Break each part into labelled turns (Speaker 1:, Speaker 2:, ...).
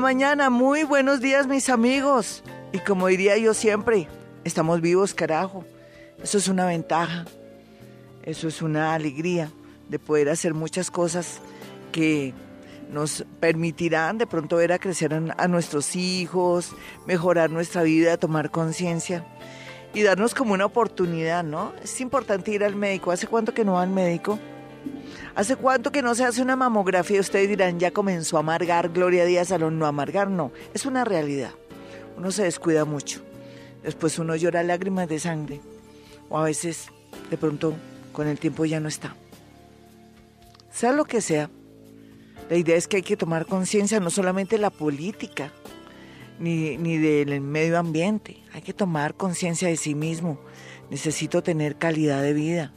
Speaker 1: Mañana, muy buenos días mis amigos. Y como diría yo siempre, estamos vivos carajo. Eso es una ventaja, eso es una alegría de poder hacer muchas cosas que nos permitirán de pronto ver a crecer a nuestros hijos, mejorar nuestra vida, tomar conciencia y darnos como una oportunidad, ¿no? Es importante ir al médico. ¿Hace cuánto que no va al médico? ¿Hace cuánto que no se hace una mamografía? Ustedes dirán, ya comenzó a amargar Gloria Díaz Salón. No, amargar no, es una realidad. Uno se descuida mucho. Después uno llora lágrimas de sangre. O a veces, de pronto, con el tiempo ya no está. Sea lo que sea, la idea es que hay que tomar conciencia no solamente de la política, ni, ni del medio ambiente. Hay que tomar conciencia de sí mismo. Necesito tener calidad de vida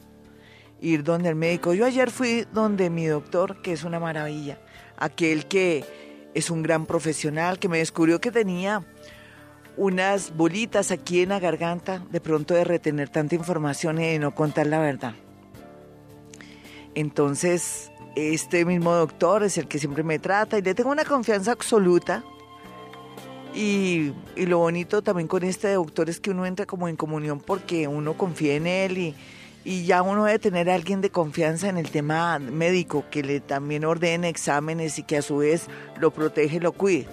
Speaker 1: ir donde el médico. Yo ayer fui donde mi doctor, que es una maravilla, aquel que es un gran profesional, que me descubrió que tenía unas bolitas aquí en la garganta, de pronto de retener tanta información y de no contar la verdad. Entonces, este mismo doctor es el que siempre me trata y le tengo una confianza absoluta. Y, y lo bonito también con este doctor es que uno entra como en comunión porque uno confía en él y, y ya uno debe tener a alguien de confianza en el tema médico, que le también ordene exámenes y que a su vez lo protege lo cuide.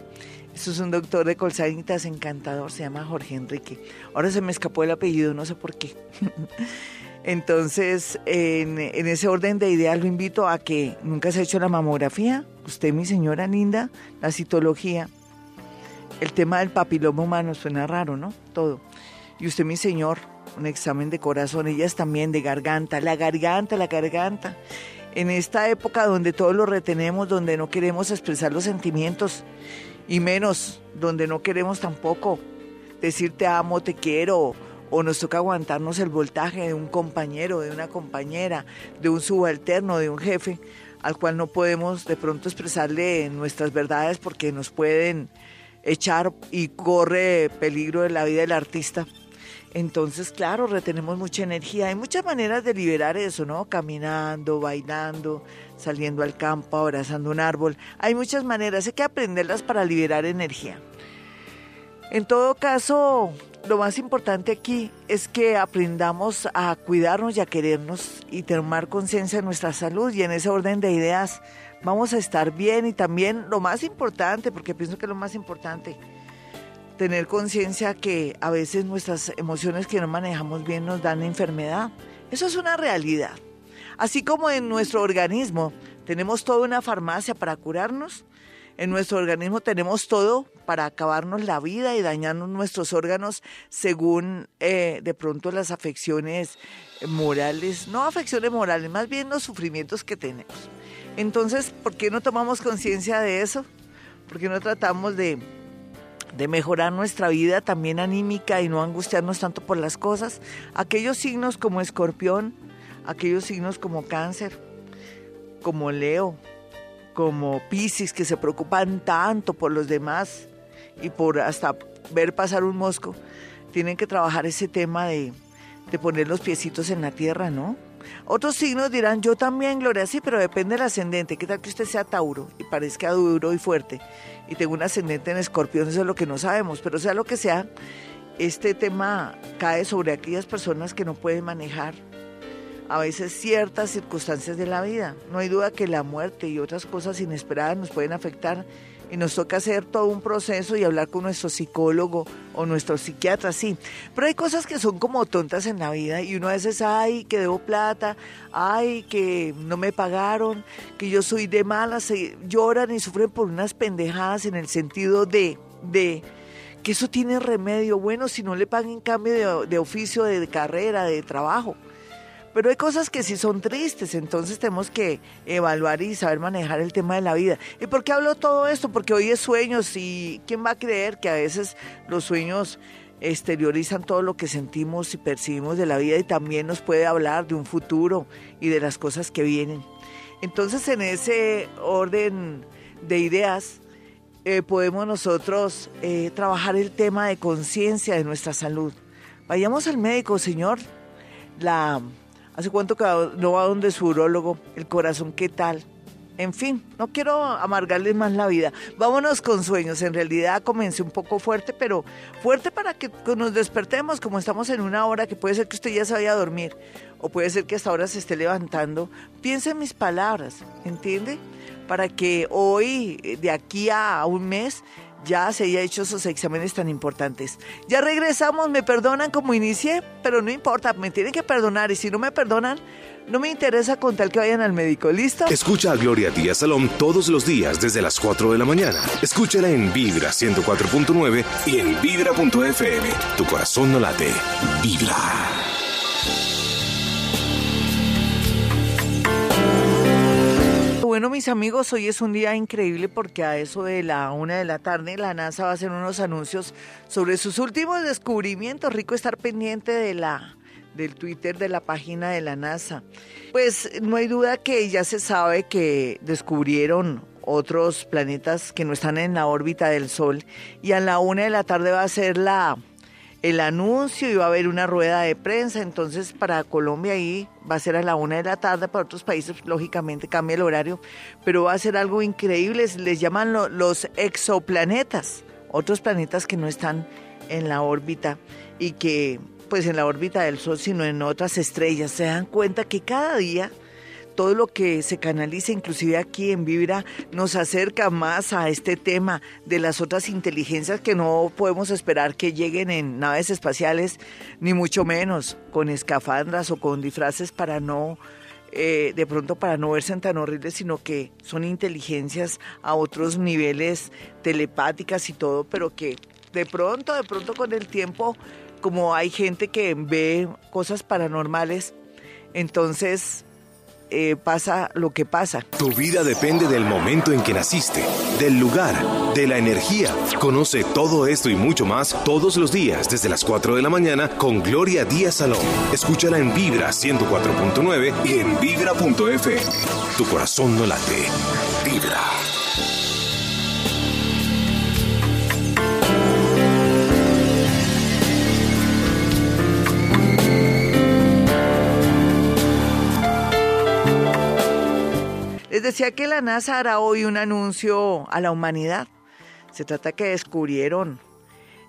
Speaker 1: Eso es un doctor de Colsanitas encantador, se llama Jorge Enrique. Ahora se me escapó el apellido, no sé por qué. Entonces, en, en, ese orden de ideas lo invito a que nunca se ha hecho la mamografía, usted mi señora linda, la citología, el tema del papiloma humano suena raro, ¿no? Todo. Y usted mi señor, un examen de corazón, ellas también de garganta, la garganta, la garganta. En esta época donde todo lo retenemos, donde no queremos expresar los sentimientos y menos donde no queremos tampoco decir te amo, te quiero o nos toca aguantarnos el voltaje de un compañero, de una compañera, de un subalterno, de un jefe, al cual no podemos de pronto expresarle nuestras verdades porque nos pueden echar y corre peligro de la vida del artista. Entonces, claro, retenemos mucha energía. Hay muchas maneras de liberar eso, ¿no? Caminando, bailando, saliendo al campo, abrazando un árbol. Hay muchas maneras, hay que aprenderlas para liberar energía. En todo caso, lo más importante aquí es que aprendamos a cuidarnos y a querernos y tomar conciencia de nuestra salud y en ese orden de ideas vamos a estar bien y también lo más importante, porque pienso que lo más importante, tener conciencia que a veces nuestras emociones que no manejamos bien nos dan enfermedad. Eso es una realidad. Así como en nuestro organismo tenemos toda una farmacia para curarnos, en nuestro organismo tenemos todo para acabarnos la vida y dañarnos nuestros órganos según eh, de pronto las afecciones morales, no afecciones morales, más bien los sufrimientos que tenemos. Entonces, ¿por qué no tomamos conciencia de eso? ¿Por qué no tratamos de de mejorar nuestra vida también anímica y no angustiarnos tanto por las cosas. Aquellos signos como escorpión, aquellos signos como cáncer, como Leo, como Piscis, que se preocupan tanto por los demás y por hasta ver pasar un mosco, tienen que trabajar ese tema de, de poner los piecitos en la tierra, ¿no? Otros signos dirán, yo también, Gloria, sí, pero depende del ascendente. ¿Qué tal que usted sea Tauro y parezca duro y fuerte? Y tengo un ascendente en escorpión, eso es lo que no sabemos, pero sea lo que sea, este tema cae sobre aquellas personas que no pueden manejar a veces ciertas circunstancias de la vida. No hay duda que la muerte y otras cosas inesperadas nos pueden afectar y nos toca hacer todo un proceso y hablar con nuestro psicólogo o nuestro psiquiatra, sí. Pero hay cosas que son como tontas en la vida y uno a veces, ay, que debo plata, ay, que no me pagaron, que yo soy de malas, lloran y sufren por unas pendejadas en el sentido de, de que eso tiene remedio. Bueno, si no le paguen cambio de, de oficio, de carrera, de trabajo. Pero hay cosas que sí son tristes, entonces tenemos que evaluar y saber manejar el tema de la vida. ¿Y por qué hablo todo esto? Porque hoy es sueños y ¿quién va a creer que a veces los sueños exteriorizan todo lo que sentimos y percibimos de la vida y también nos puede hablar de un futuro y de las cosas que vienen? Entonces en ese orden de ideas eh, podemos nosotros eh, trabajar el tema de conciencia de nuestra salud. Vayamos al médico, señor. La ¿Hace cuánto no va donde su urólogo? El corazón, ¿qué tal? En fin, no quiero amargarles más la vida. Vámonos con sueños. En realidad comencé un poco fuerte, pero fuerte para que nos despertemos, como estamos en una hora que puede ser que usted ya se vaya a dormir, o puede ser que hasta ahora se esté levantando. Piense en mis palabras, ¿entiende? Para que hoy, de aquí a un mes, ya se haya hecho esos exámenes tan importantes. Ya regresamos, me perdonan como inicié, pero no importa, me tienen que perdonar y si no me perdonan, no me interesa con tal que vayan al médico, ¿listo?
Speaker 2: Escucha a Gloria Díaz Salón todos los días desde las 4 de la mañana. Escúchala en Vibra 104.9 y en Vibra.fm. Tu corazón no late, vibra.
Speaker 1: Bueno, mis amigos, hoy es un día increíble porque a eso de la una de la tarde la NASA va a hacer unos anuncios sobre sus últimos descubrimientos. Rico estar pendiente de la del Twitter de la página de la NASA. Pues no hay duda que ya se sabe que descubrieron otros planetas que no están en la órbita del Sol y a la una de la tarde va a ser la el anuncio y va a haber una rueda de prensa. Entonces, para Colombia ahí va a ser a la una de la tarde, para otros países, lógicamente, cambia el horario, pero va a ser algo increíble. Les llaman los exoplanetas, otros planetas que no están en la órbita y que, pues, en la órbita del Sol, sino en otras estrellas. Se dan cuenta que cada día todo lo que se canaliza, inclusive aquí en Vibra, nos acerca más a este tema de las otras inteligencias que no podemos esperar que lleguen en naves espaciales, ni mucho menos con escafandras o con disfraces para no... Eh, de pronto para no verse tan horribles, sino que son inteligencias a otros niveles telepáticas y todo, pero que de pronto, de pronto con el tiempo, como hay gente que ve cosas paranormales, entonces eh, pasa lo que pasa.
Speaker 2: Tu vida depende del momento en que naciste, del lugar, de la energía. Conoce todo esto y mucho más todos los días desde las 4 de la mañana con Gloria Díaz Salón. Escúchala en Vibra 104.9 y en Vibra.f. Tu corazón no late.
Speaker 1: Les decía que la NASA hará hoy un anuncio a la humanidad. Se trata que descubrieron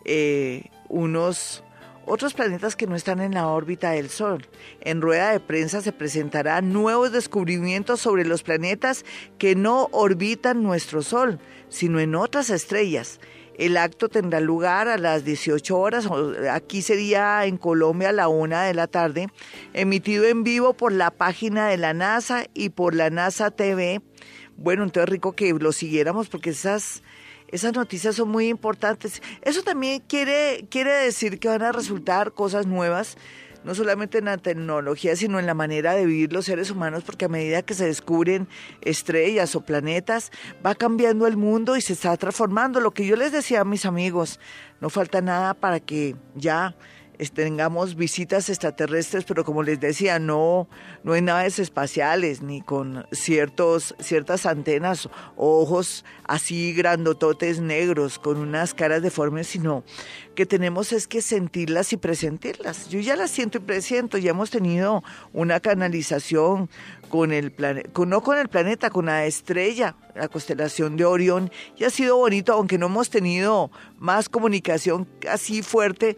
Speaker 1: eh, unos otros planetas que no están en la órbita del Sol. En rueda de prensa se presentarán nuevos descubrimientos sobre los planetas que no orbitan nuestro Sol, sino en otras estrellas. El acto tendrá lugar a las 18 horas, aquí sería en Colombia a la una de la tarde, emitido en vivo por la página de la NASA y por la NASA TV. Bueno, entonces rico que lo siguiéramos porque esas, esas noticias son muy importantes. Eso también quiere, quiere decir que van a resultar cosas nuevas no solamente en la tecnología, sino en la manera de vivir los seres humanos, porque a medida que se descubren estrellas o planetas, va cambiando el mundo y se está transformando. Lo que yo les decía a mis amigos, no falta nada para que ya tengamos visitas extraterrestres, pero como les decía, no, no hay naves espaciales ni con ciertos, ciertas antenas ojos así grandototes negros con unas caras deformes, sino que tenemos es que sentirlas y presentirlas. Yo ya las siento y presiento, ya hemos tenido una canalización con el planeta, no con el planeta, con la estrella, la constelación de Orión, y ha sido bonito, aunque no hemos tenido más comunicación así fuerte,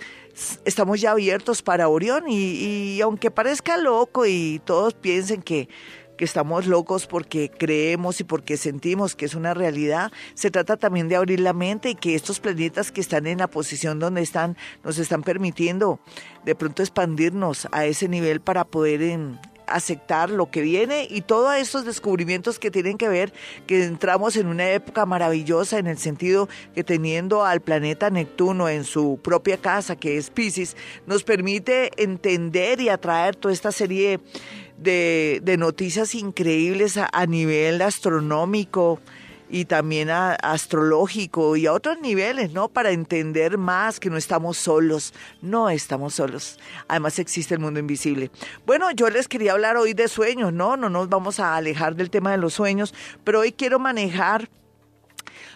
Speaker 1: estamos ya abiertos para Orión y, y aunque parezca loco y todos piensen que que estamos locos porque creemos y porque sentimos que es una realidad. Se trata también de abrir la mente y que estos planetas que están en la posición donde están nos están permitiendo de pronto expandirnos a ese nivel para poder aceptar lo que viene y todos estos descubrimientos que tienen que ver que entramos en una época maravillosa en el sentido que teniendo al planeta Neptuno en su propia casa, que es Pisces, nos permite entender y atraer toda esta serie de, noticias increíbles a nivel astronómico, y también a, astrológico y a otros niveles, ¿no? Para entender más que no estamos solos, no estamos solos. Además existe el mundo invisible. Bueno, yo les quería hablar hoy de sueños, ¿no? No nos vamos a alejar del tema de los sueños, pero hoy quiero manejar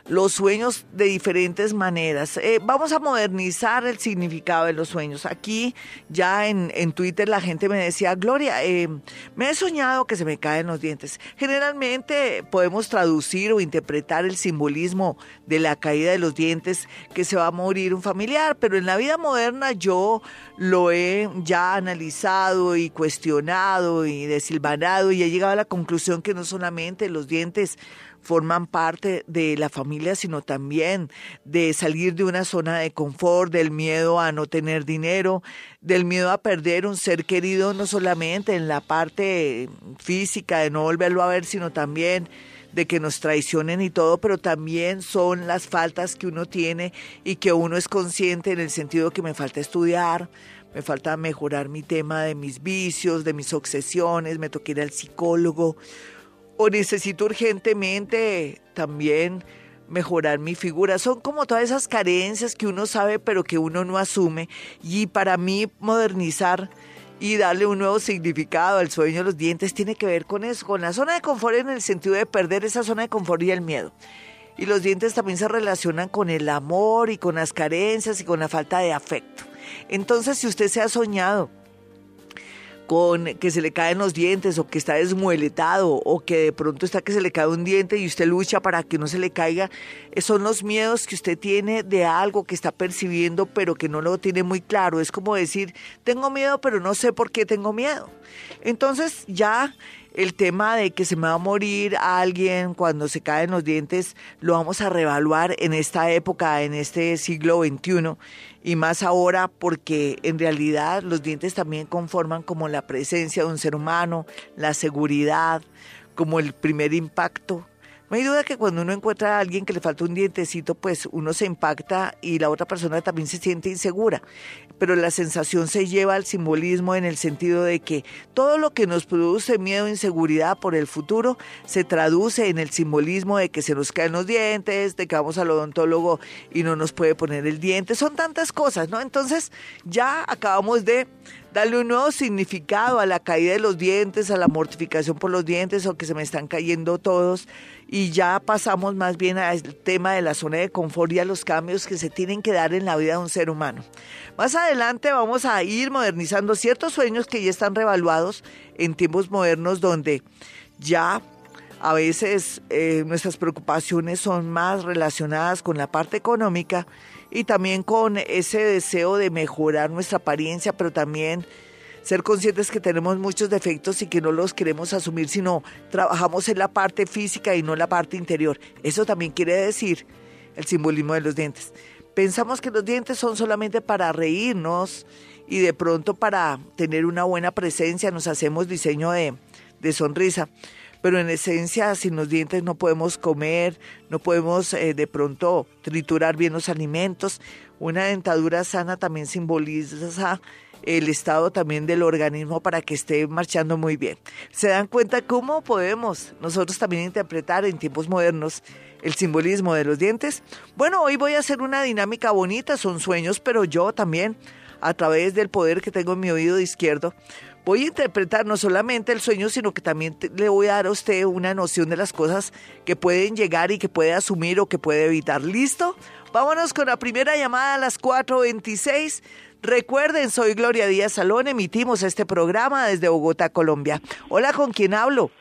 Speaker 1: los sueños de diferentes maneras. Eh, vamos a modernizar el significado de los sueños. Aquí ya en, Twitter la gente me decía, Gloria, eh, me he soñado que se me caen los dientes. Generalmente podemos traducir o interpretar el simbolismo de la caída de los dientes, que se va a morir un familiar, pero en la vida moderna yo lo he ya analizado y cuestionado y desilvanado y he llegado a la conclusión que no solamente los dientes forman parte de la familia, sino también de salir de una zona de confort, del miedo a no tener dinero, del miedo a perder un ser querido, no solamente en la parte física, de no volverlo a ver, sino también de que nos traicionen y todo, pero también son las faltas que uno tiene y que uno es consciente en el sentido que me falta estudiar, me falta mejorar mi tema de mis vicios, de mis obsesiones, me toca ir al psicólogo, o necesito urgentemente también mejorar mi figura. Son como todas esas carencias que uno sabe pero que uno no asume. Y para mí modernizar y darle un nuevo significado al sueño de los dientes tiene que ver con eso, con la zona de confort en el sentido de perder esa zona de confort y el miedo. Y los dientes también se relacionan con el amor y con las carencias y con la falta de afecto. Entonces, si usted se ha soñado con que se le caen los dientes o que está desmueletado o que de pronto está que se le cae un diente y usted lucha para que no se le caiga, eh, son los miedos que usted tiene de algo que está percibiendo pero que no lo tiene muy claro. Es como decir, tengo miedo pero no sé por qué tengo miedo. Entonces ya el tema de que se me va a morir alguien cuando se caen los dientes, lo vamos a reevaluar en esta época, en este siglo XXI, y más ahora porque en realidad los dientes también conforman como la presencia de un ser humano, la seguridad, como el primer impacto no hay duda que cuando uno encuentra a alguien que le falta un dientecito, pues uno se impacta y la otra persona también se siente insegura. Pero la sensación se lleva al simbolismo en el sentido de que todo lo que nos produce miedo e inseguridad por el futuro se traduce en el simbolismo de que se nos caen los dientes, de que vamos al odontólogo y no nos puede poner el diente. Son tantas cosas, ¿no? Entonces ya acabamos de darle un nuevo significado a la caída de los dientes, a la mortificación por los dientes o que se me están cayendo todos y ya pasamos más bien al tema de la zona de confort y a los cambios que se tienen que dar en la vida de un ser humano. Más adelante vamos a ir modernizando ciertos sueños que ya están revaluados en tiempos modernos donde ya a veces eh, nuestras preocupaciones son más relacionadas con la parte económica y también con ese deseo de mejorar nuestra apariencia, pero también ser conscientes que tenemos muchos defectos y que no los queremos asumir, sino trabajamos en la parte física y no en la parte interior. Eso también quiere decir el simbolismo de los dientes. Pensamos que los dientes son solamente para reírnos y de pronto para tener una buena presencia nos hacemos diseño de, de sonrisa pero en esencia sin los dientes no podemos comer, no podemos eh, de pronto triturar bien los alimentos. Una dentadura sana también simboliza el estado también del organismo para que esté marchando muy bien. ¿Se dan cuenta cómo podemos nosotros también interpretar en tiempos modernos el simbolismo de los dientes? Bueno, hoy voy a hacer una dinámica bonita, son sueños, pero yo también, a través del poder que tengo en mi oído izquierdo, voy a interpretar no solamente el sueño, sino que también le voy a dar a usted una noción de las cosas que pueden llegar y que puede asumir o que puede evitar. ¿Listo? Vámonos con la primera llamada a las 4.26. Recuerden, soy Gloria Díaz Salón, emitimos este programa desde Bogotá, Colombia. Hola, ¿con quién hablo?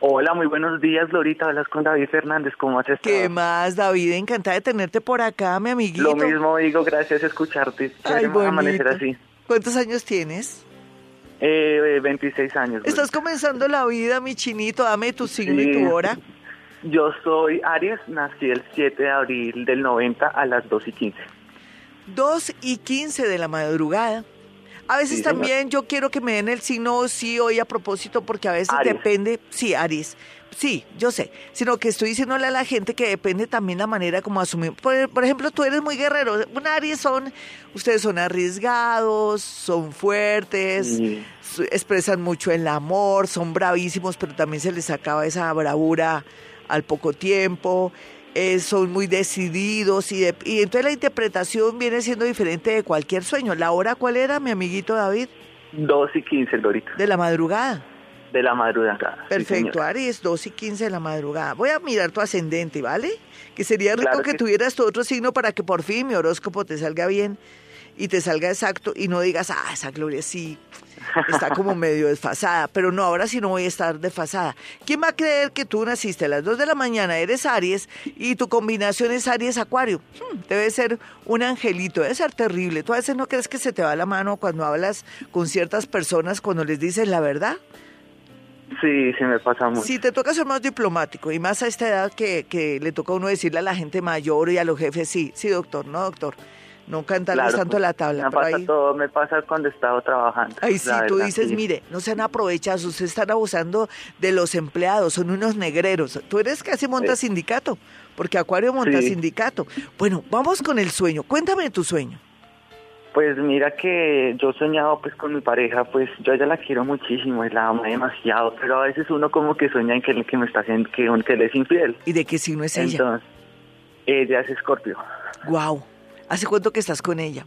Speaker 3: Hola, muy buenos días, Lorita. Hablas con David Fernández. ¿Cómo has estado?
Speaker 1: ¿Qué más, David? Encantada de tenerte por acá, mi amiguito.
Speaker 3: Lo mismo digo, gracias a escucharte. Ay, amanecer así.
Speaker 1: ¿Cuántos años tienes?
Speaker 3: Eh, 26 años.
Speaker 1: Estás comenzando la vida, mi chinito. Dame tu signo y tu hora.
Speaker 3: Yo soy Aries, nací el 7 de abril del 90 a las 2 y 15.
Speaker 1: 2 y 15 de la madrugada. A veces
Speaker 3: Sí,
Speaker 1: también yo quiero que me den el signo sí hoy a propósito, porque a veces
Speaker 3: Aries.
Speaker 1: depende, sí, Aries. Sí, yo sé, sino que estoy diciéndole a la gente que depende también la manera como asumir. Por, por ejemplo, tú eres muy guerrero. Un Aries son, ustedes son arriesgados, son fuertes,
Speaker 3: Sí.
Speaker 1: expresan mucho el amor, son bravísimos, pero también se les acaba esa bravura al poco tiempo. eh, son muy decididos y, de- y entonces la interpretación viene siendo diferente de cualquier sueño. ¿La hora cuál era, mi amiguito David?
Speaker 3: 2 y 15, Glorita,
Speaker 1: De la madrugada.
Speaker 3: De la madrugada.
Speaker 1: Perfecto. Aries, 2 y 15 de la madrugada. Voy a mirar tu ascendente, ¿vale? Que sería rico
Speaker 3: Claro
Speaker 1: que tuvieras tu otro signo para que por fin mi horóscopo te salga bien y te salga exacto y no digas, ah, esa Gloria sí está como medio desfasada. Pero no, ahora sí no voy a estar desfasada. ¿Quién va a creer que tú naciste a las 2 de la mañana, eres Aries y tu combinación es Aries-Acuario? Hmm, debe ser un angelito, debe ser terrible. ¿Tú a veces no crees que se te va la mano cuando hablas con ciertas personas, cuando les dices la verdad?
Speaker 3: Sí, sí me pasa mucho.
Speaker 1: Si te toca ser más diplomático y más a esta edad que, que le toca a uno decirle a la gente mayor y a los jefes, sí, sí, doctor, no, doctor, no cantarles
Speaker 3: Claro,
Speaker 1: tanto la tabla.
Speaker 3: Me
Speaker 1: pero
Speaker 3: pasa
Speaker 1: ahí,
Speaker 3: todo, me pasa cuando he estado trabajando.
Speaker 1: ahí sí, tú
Speaker 3: verdad,
Speaker 1: dices,
Speaker 3: sí.
Speaker 1: mire, no sean aprovechados, ustedes están abusando de los empleados, son unos negreros. Tú eres casi monta
Speaker 3: Sí.
Speaker 1: sindicato, porque Acuario monta
Speaker 3: Sí.
Speaker 1: sindicato. Bueno, vamos con el sueño. Cuéntame de tu sueño.
Speaker 3: Pues mira que yo soñaba pues con mi pareja, pues yo ella la quiero muchísimo la amo demasiado, pero a veces uno como que sueña en que, que me está haciendo, que, que él es infiel.
Speaker 1: ¿Y de qué signo es ella?
Speaker 3: Entonces, ella es escorpio.
Speaker 1: Wow. ¿Hace cuánto que estás con ella?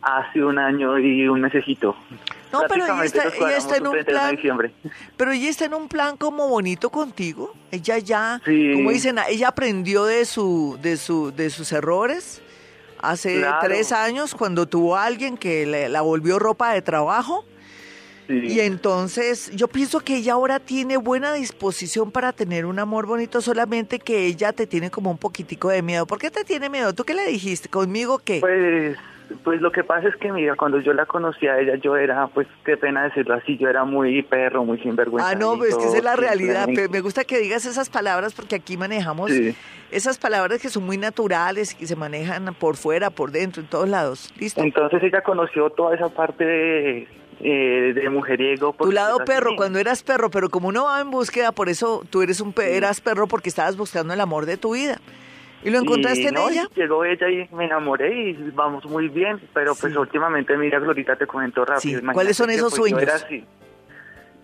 Speaker 3: Hace un año y un mesecito.
Speaker 1: No, pero ella está, ella está en un
Speaker 3: el 31 de
Speaker 1: plan. Pero ella está en un plan como bonito contigo. Ella ya,
Speaker 3: Sí.
Speaker 1: como dicen, ella aprendió de su, de su, de sus errores hace
Speaker 3: Claro.
Speaker 1: tres años cuando tuvo a alguien que le- la volvió ropa de trabajo.
Speaker 3: Sí.
Speaker 1: Y entonces yo pienso que ella ahora tiene buena disposición para tener un amor bonito, solamente que ella te tiene como un poquitico de miedo. ¿Por qué te tiene miedo? ¿Tú qué le dijiste? ¿Conmigo qué?
Speaker 3: Pues, pues lo que pasa es que, mira, cuando yo la conocí a ella, yo era, pues, qué pena decirlo así, yo era muy perro, muy sinvergüenza.
Speaker 1: Ah, no, pues es que esa es la realidad. Pero me gusta que digas esas palabras porque aquí manejamos
Speaker 3: Sí.
Speaker 1: esas palabras que son muy naturales y se manejan por fuera, por dentro, en todos lados. ¿Listo?
Speaker 3: Entonces ella conoció toda esa parte de, eh, de mujeriego.
Speaker 1: Tu lado
Speaker 3: decirlo así.
Speaker 1: perro, cuando eras perro, pero como uno va en búsqueda, por eso tú eres un pe- eras perro porque estabas buscando el amor de tu vida. ¿Y lo encontraste
Speaker 3: Y,
Speaker 1: en
Speaker 3: no,
Speaker 1: ella?
Speaker 3: Llegó ella y me enamoré y vamos muy bien, pero pues
Speaker 1: Sí.
Speaker 3: últimamente, mira, Glorita, te comento rápido.
Speaker 1: Sí, ¿cuáles son
Speaker 3: que,
Speaker 1: esos
Speaker 3: pues, yo
Speaker 1: sueños?
Speaker 3: era así.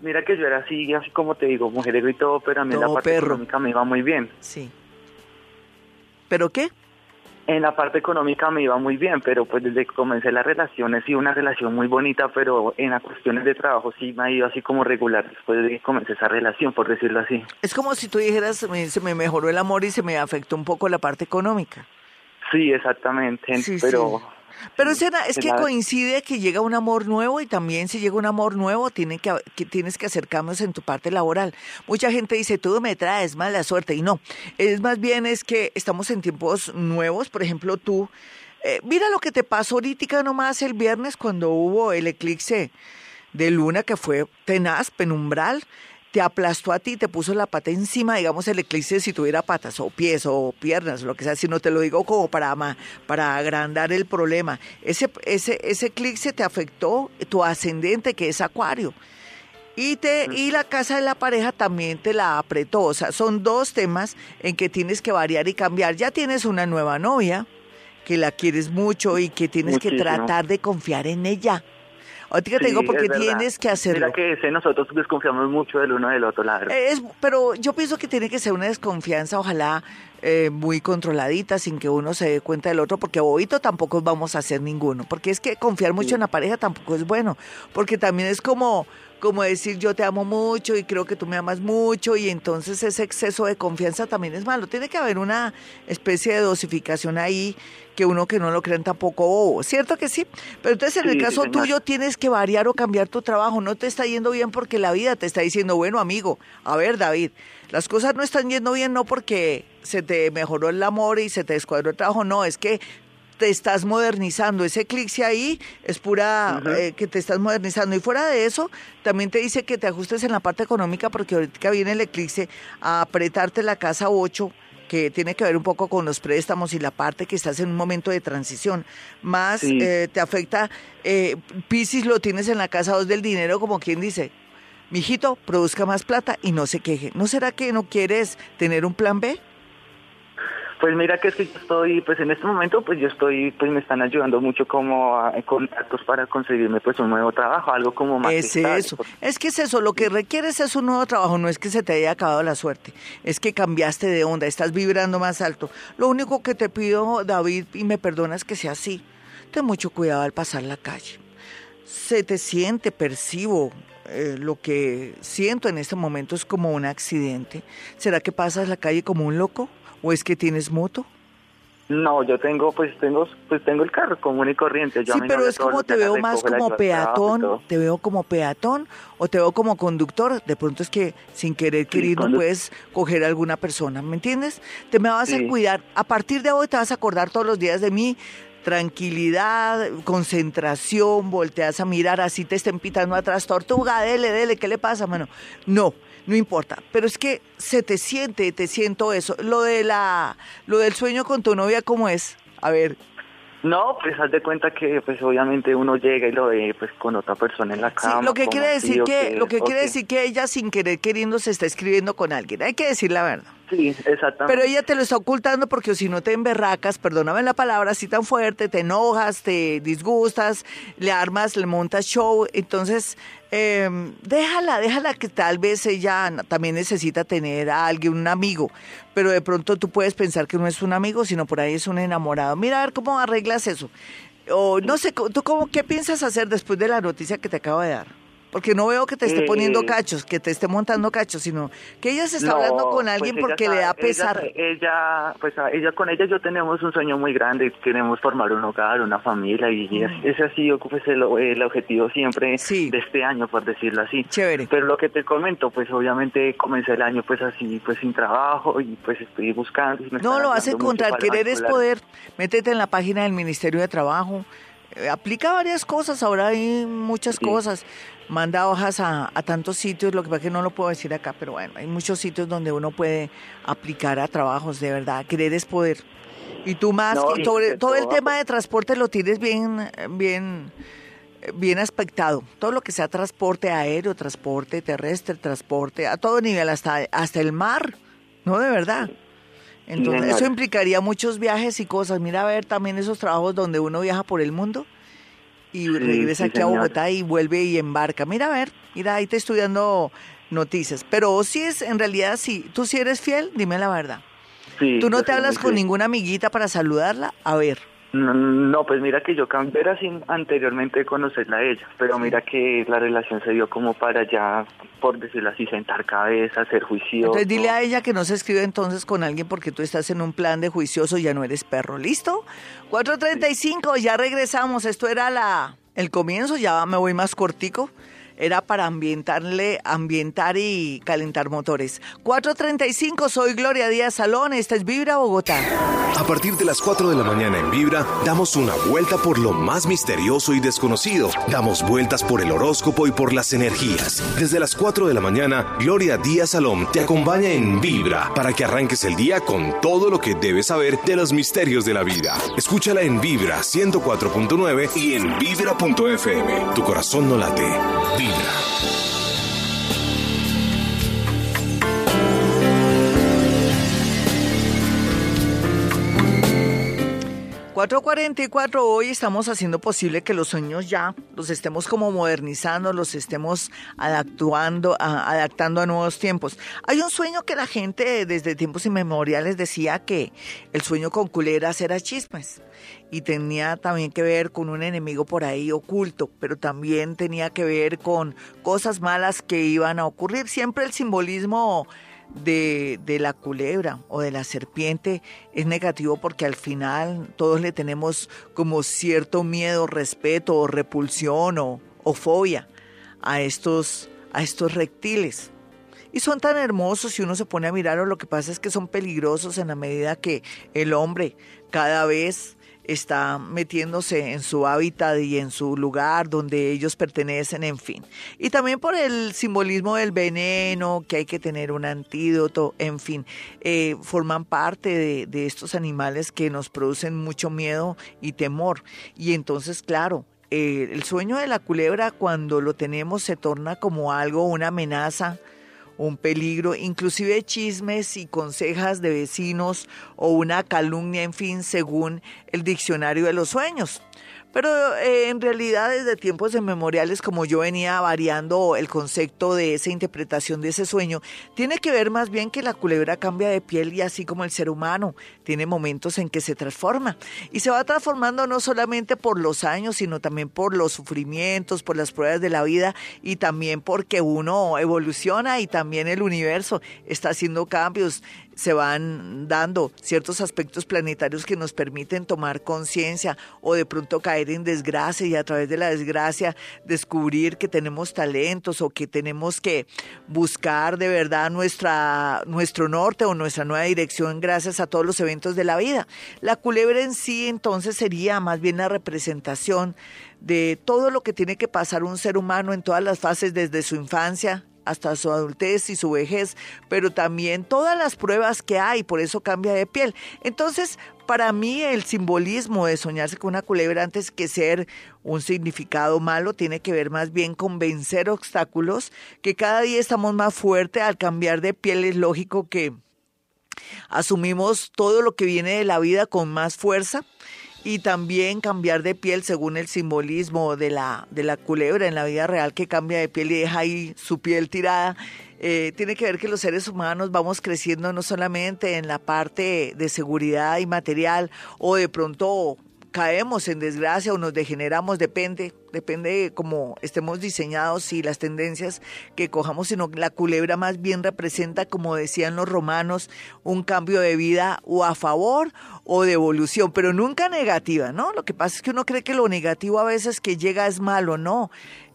Speaker 3: Mira que yo era así, así como te digo, mujeriego y todo, pero a mí en la
Speaker 1: Todo
Speaker 3: parte
Speaker 1: perro.
Speaker 3: económica me iba muy bien.
Speaker 1: Sí. ¿Pero qué?
Speaker 3: En la parte económica me iba muy bien, pero pues desde que comencé la relación he sido una relación muy bonita, pero en las cuestiones de trabajo sí me ha ido así como regular después de que comencé esa relación, por decirlo así.
Speaker 1: Es como si tú dijeras, "Me- se me mejoró el amor y se me afectó un poco la parte económica.
Speaker 3: Sí, exactamente,
Speaker 1: Sí,
Speaker 3: pero...
Speaker 1: sí. Pero Sena, es que
Speaker 3: la-
Speaker 1: coincide que llega un amor nuevo y también si llega un amor nuevo tiene que, que tienes que hacer cambios en tu parte laboral. Mucha gente dice, tú me traes mala suerte y no. Es más bien es que estamos en tiempos nuevos, por ejemplo tú, eh, mira lo que te pasó ahorita nomás el viernes cuando hubo el eclipse de luna que fue tenaz, penumbral, te aplastó a ti, te puso la pata encima, digamos el eclipse si tuviera patas o pies o piernas, lo que sea, si no te lo digo como para, para agrandar el problema. Ese, ese, ese eclipse te afectó tu ascendente que es acuario. Y, te, y la casa de la pareja también te la apretó. O sea, son dos temas en que tienes que variar y cambiar. Ya tienes una nueva novia que la quieres mucho y que tienes que tratar de confiar en ella. Ahorita te
Speaker 3: Sí,
Speaker 1: digo porque tienes que hacerlo.
Speaker 3: Mira que ese nosotros desconfiamos mucho del uno del otro, la verdad.
Speaker 1: Es, pero yo pienso que tiene que ser una desconfianza, ojalá eh, muy controladita, sin que uno se dé cuenta del otro, porque bobito tampoco vamos a hacer ninguno. Porque es que confiar mucho en la pareja tampoco es bueno, porque también es como, como decir yo te amo mucho y creo que tú me amas mucho, y entonces ese exceso de confianza también es malo. Tiene que haber una especie de dosificación ahí que uno que no lo crean tampoco bobo. ¿Cierto que sí? Pero entonces en el
Speaker 3: Sí,
Speaker 1: caso tuyo tienes que variar o cambiar tu trabajo. No te está yendo bien porque la vida te está diciendo, bueno, amigo, a ver, David, las cosas no están yendo bien no porque se te mejoró el amor y se te descuadró el trabajo, no, es que te estás modernizando. Ese eclipse ahí es pura eh, que te estás modernizando. Y fuera de eso, también te dice que te ajustes en la parte económica porque ahorita viene el eclipse a apretarte la casa 8 que tiene que ver un poco con los préstamos y la parte que estás en un momento de transición. Más eh, te afecta, eh, Piscis lo tienes en la casa dos del dinero, como quien dice, mijito, produzca más plata y no se queje. ¿No será que no quieres tener un plan B?
Speaker 3: Pues mira que es que yo estoy, pues en este momento, pues yo estoy, pues me están ayudando mucho como a, contactos para conseguirme pues un nuevo trabajo, algo como más.
Speaker 1: Es eso, es que es eso, lo que requieres es un nuevo trabajo, no es que se te haya acabado la suerte, es que cambiaste de onda, estás vibrando más alto. Lo único que te pido, David, y me perdonas que sea así, ten mucho cuidado al pasar la calle. Se te siente, percibo, eh, lo que siento en este momento es como un accidente. ¿Será que pasas la calle como un loco? ¿O es que tienes moto?
Speaker 3: No, yo tengo, pues tengo, pues tengo el carro común y corriente.
Speaker 1: sí, pero es como te veo más como peatón, te veo como peatón o te veo como conductor. De pronto es que sin querer querido no puedes coger a alguna persona, ¿me entiendes? Te me vas a cuidar. A partir de hoy te vas a acordar todos los días de mí. Tranquilidad, concentración, volteas a mirar, así te estén pitando atrás, tortuga, dele, dele, ¿qué le pasa, mano? No, no importa, pero es que se te siente, te siento eso. Lo de la, lo del sueño con tu novia, ¿cómo es? A ver.
Speaker 3: No, pues haz de cuenta que pues obviamente uno llega y lo ve pues con otra persona en la cama.
Speaker 1: Sí, lo que quiere decir que, lo que quiere decir que ella sin querer queriendo se está escribiendo con alguien. Hay que decir la verdad.
Speaker 3: Sí, exactamente.
Speaker 1: Pero ella te lo está ocultando porque si no te emberracas, perdóname la palabra así tan fuerte, te enojas, te disgustas, le armas, le montas show. Entonces, eh, déjala, déjala que tal vez ella también necesita tener a alguien, un amigo. Pero de pronto tú puedes pensar que no es un amigo, sino por ahí es un enamorado. Mira a ver cómo arreglas eso. O no sé, ¿tú cómo, qué piensas hacer después de la noticia que te acabo de dar? Porque no veo que te esté poniendo eh, cachos, que te esté montando cachos, sino que ella se está hablando con pues alguien porque le da pesar.
Speaker 3: Ella, pues ella con ella yo tenemos un sueño muy grande, queremos formar un hogar, una familia y mm. ese ha sido pues, el, objetivo siempre de este año, por decirlo así.
Speaker 1: Chévere.
Speaker 3: Pero lo que te comento, pues obviamente comencé el año pues así, pues sin trabajo y pues estoy buscando.
Speaker 1: no, lo vas a encontrar, querer es poder. Métete en la página del Ministerio de Trabajo aplica varias cosas, ahora hay muchas cosas manda hojas a, tantos sitios, lo que pasa es que no lo puedo decir acá, pero bueno, hay muchos sitios donde uno puede aplicar a trabajos, de verdad, querer es poder. Y tú más, todo, el tema de transporte lo tienes bien, bien, bien aspectado. Todo lo que sea transporte aéreo, transporte terrestre, transporte a todo nivel, hasta, hasta el mar, ¿no? De verdad. Entonces, eso implicaría muchos viajes y cosas. Mira a ver también esos trabajos donde uno viaja por el mundo y regresa aquí a Bogotá y vuelve y embarca. Mira, a ver, mira, ahí te estoy dando noticias. Pero si es, en realidad, sí, tú si eres fiel, dime la verdad. ¿Tú no te hablas con ninguna amiguita para saludarla? A ver.
Speaker 3: No, pues mira que yo era sin anteriormente conocerla a ella, pero mira que la relación se dio como para ya, por decirlo así, sentar cabeza, ser juicioso.
Speaker 1: Entonces dile a ella que no se escribe entonces con alguien porque tú estás en un plan de juicioso y ya no eres perro, ¿listo? 4.35, ya regresamos, esto era la el comienzo, ya me voy más cortico era para ambientarle, ambientar y calentar motores. 4.35, soy Gloria Díaz Salón, esta es Vibra Bogotá.
Speaker 2: A partir de las 4 de la mañana en Vibra, damos una vuelta por lo más misterioso y desconocido. Damos vueltas por el horóscopo y por las energías. Desde las 4 de la mañana, Gloria Díaz Salón te acompaña en Vibra para que arranques el día con todo lo que debes saber de los misterios de la vida. Escúchala en Vibra 104.9 y en vibra.fm. Tu corazón no late. vida.
Speaker 1: 444 hoy estamos haciendo posible que los sueños ya los estemos como modernizando, los estemos adaptando a, adaptando a nuevos tiempos. Hay un sueño que la gente desde tiempos inmemoriales decía que el sueño con culeras era chismes y tenía también que ver con un enemigo por ahí oculto, pero también tenía que ver con cosas malas que iban a ocurrir. Siempre el simbolismo de, de, la culebra o de la serpiente es negativo porque al final todos le tenemos como cierto miedo, respeto o repulsión o, o fobia a estos, a estos reptiles. Y son tan hermosos si uno se pone a mirarlo, lo que pasa es que son peligrosos en la medida que el hombre cada vez está metiéndose en su hábitat y en su lugar donde ellos pertenecen, en fin. Y también por el simbolismo del veneno, que hay que tener un antídoto, en fin, eh, forman parte de, de estos animales que nos producen mucho miedo y temor. Y entonces, claro, eh, el sueño de la culebra cuando lo tenemos se torna como algo, una amenaza, un peligro, inclusive chismes y consejas de vecinos o una calumnia, en fin, según el diccionario de los sueños. Pero eh, en realidad desde tiempos inmemoriales, como yo venía variando el concepto de esa interpretación de ese sueño, tiene que ver más bien que la culebra cambia de piel y así como el ser humano, tiene momentos en que se transforma. Y se va transformando no solamente por los años, sino también por los sufrimientos, por las pruebas de la vida y también porque uno evoluciona y también el universo está haciendo cambios se van dando ciertos aspectos planetarios que nos permiten tomar conciencia o de pronto caer en desgracia y a través de la desgracia descubrir que tenemos talentos o que tenemos que buscar de verdad nuestra, nuestro norte o nuestra nueva dirección gracias a todos los eventos de la vida. La culebra en sí entonces sería más bien la representación de todo lo que tiene que pasar un ser humano en todas las fases desde su infancia, hasta su adultez y su vejez, pero también todas las pruebas que hay, por eso cambia de piel. Entonces, para mí el simbolismo de soñarse con una culebra antes que ser un significado malo tiene que ver más bien con vencer obstáculos, que cada día estamos más fuertes al cambiar de piel, es lógico que asumimos todo lo que viene de la vida con más fuerza y también cambiar de piel según el simbolismo de la, de la culebra en la vida real que cambia de piel y deja ahí su piel tirada. Eh, tiene que ver que los seres humanos vamos creciendo no solamente en la parte de seguridad y material o de pronto caemos en desgracia o nos degeneramos, depende, depende de cómo estemos diseñados y las tendencias que cojamos, sino la culebra más bien representa, como decían los romanos, un cambio de vida o a favor o de evolución, pero nunca negativa, ¿no? Lo que pasa es que uno cree que lo negativo a veces que llega es malo, no.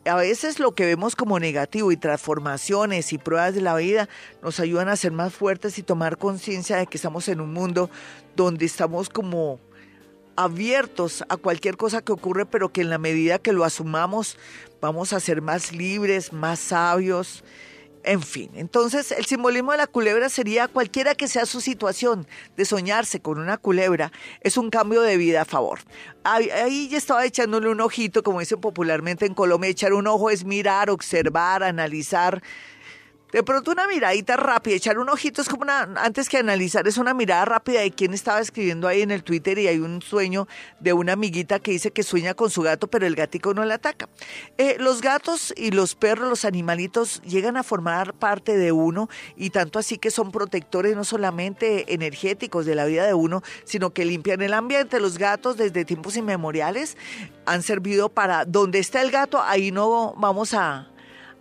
Speaker 1: A veces lo que vemos como negativo y transformaciones y pruebas de la vida nos ayudan a ser más fuertes y tomar conciencia de que estamos en un mundo donde estamos como abiertos a cualquier cosa que ocurre, pero que en la medida que lo asumamos vamos a ser más libres, más sabios, en fin. Entonces, el simbolismo de la culebra sería cualquiera que sea su situación de soñarse con una culebra, es un cambio de vida a favor. Ahí ya estaba echándole un ojito, como dicen popularmente en Colombia, echar un ojo es mirar, observar, analizar de pronto una miradita rápida, echar un ojito es como una, antes que analizar, es una mirada rápida de quién estaba escribiendo ahí en el Twitter y hay un sueño de una amiguita que dice que sueña con su gato, pero el gatico no le ataca. Eh, los gatos y los perros, los animalitos, llegan a formar parte de uno y tanto así que son protectores no solamente energéticos de la vida de uno, sino que limpian el ambiente. Los gatos desde tiempos inmemoriales han servido para, donde está el gato, ahí no vamos a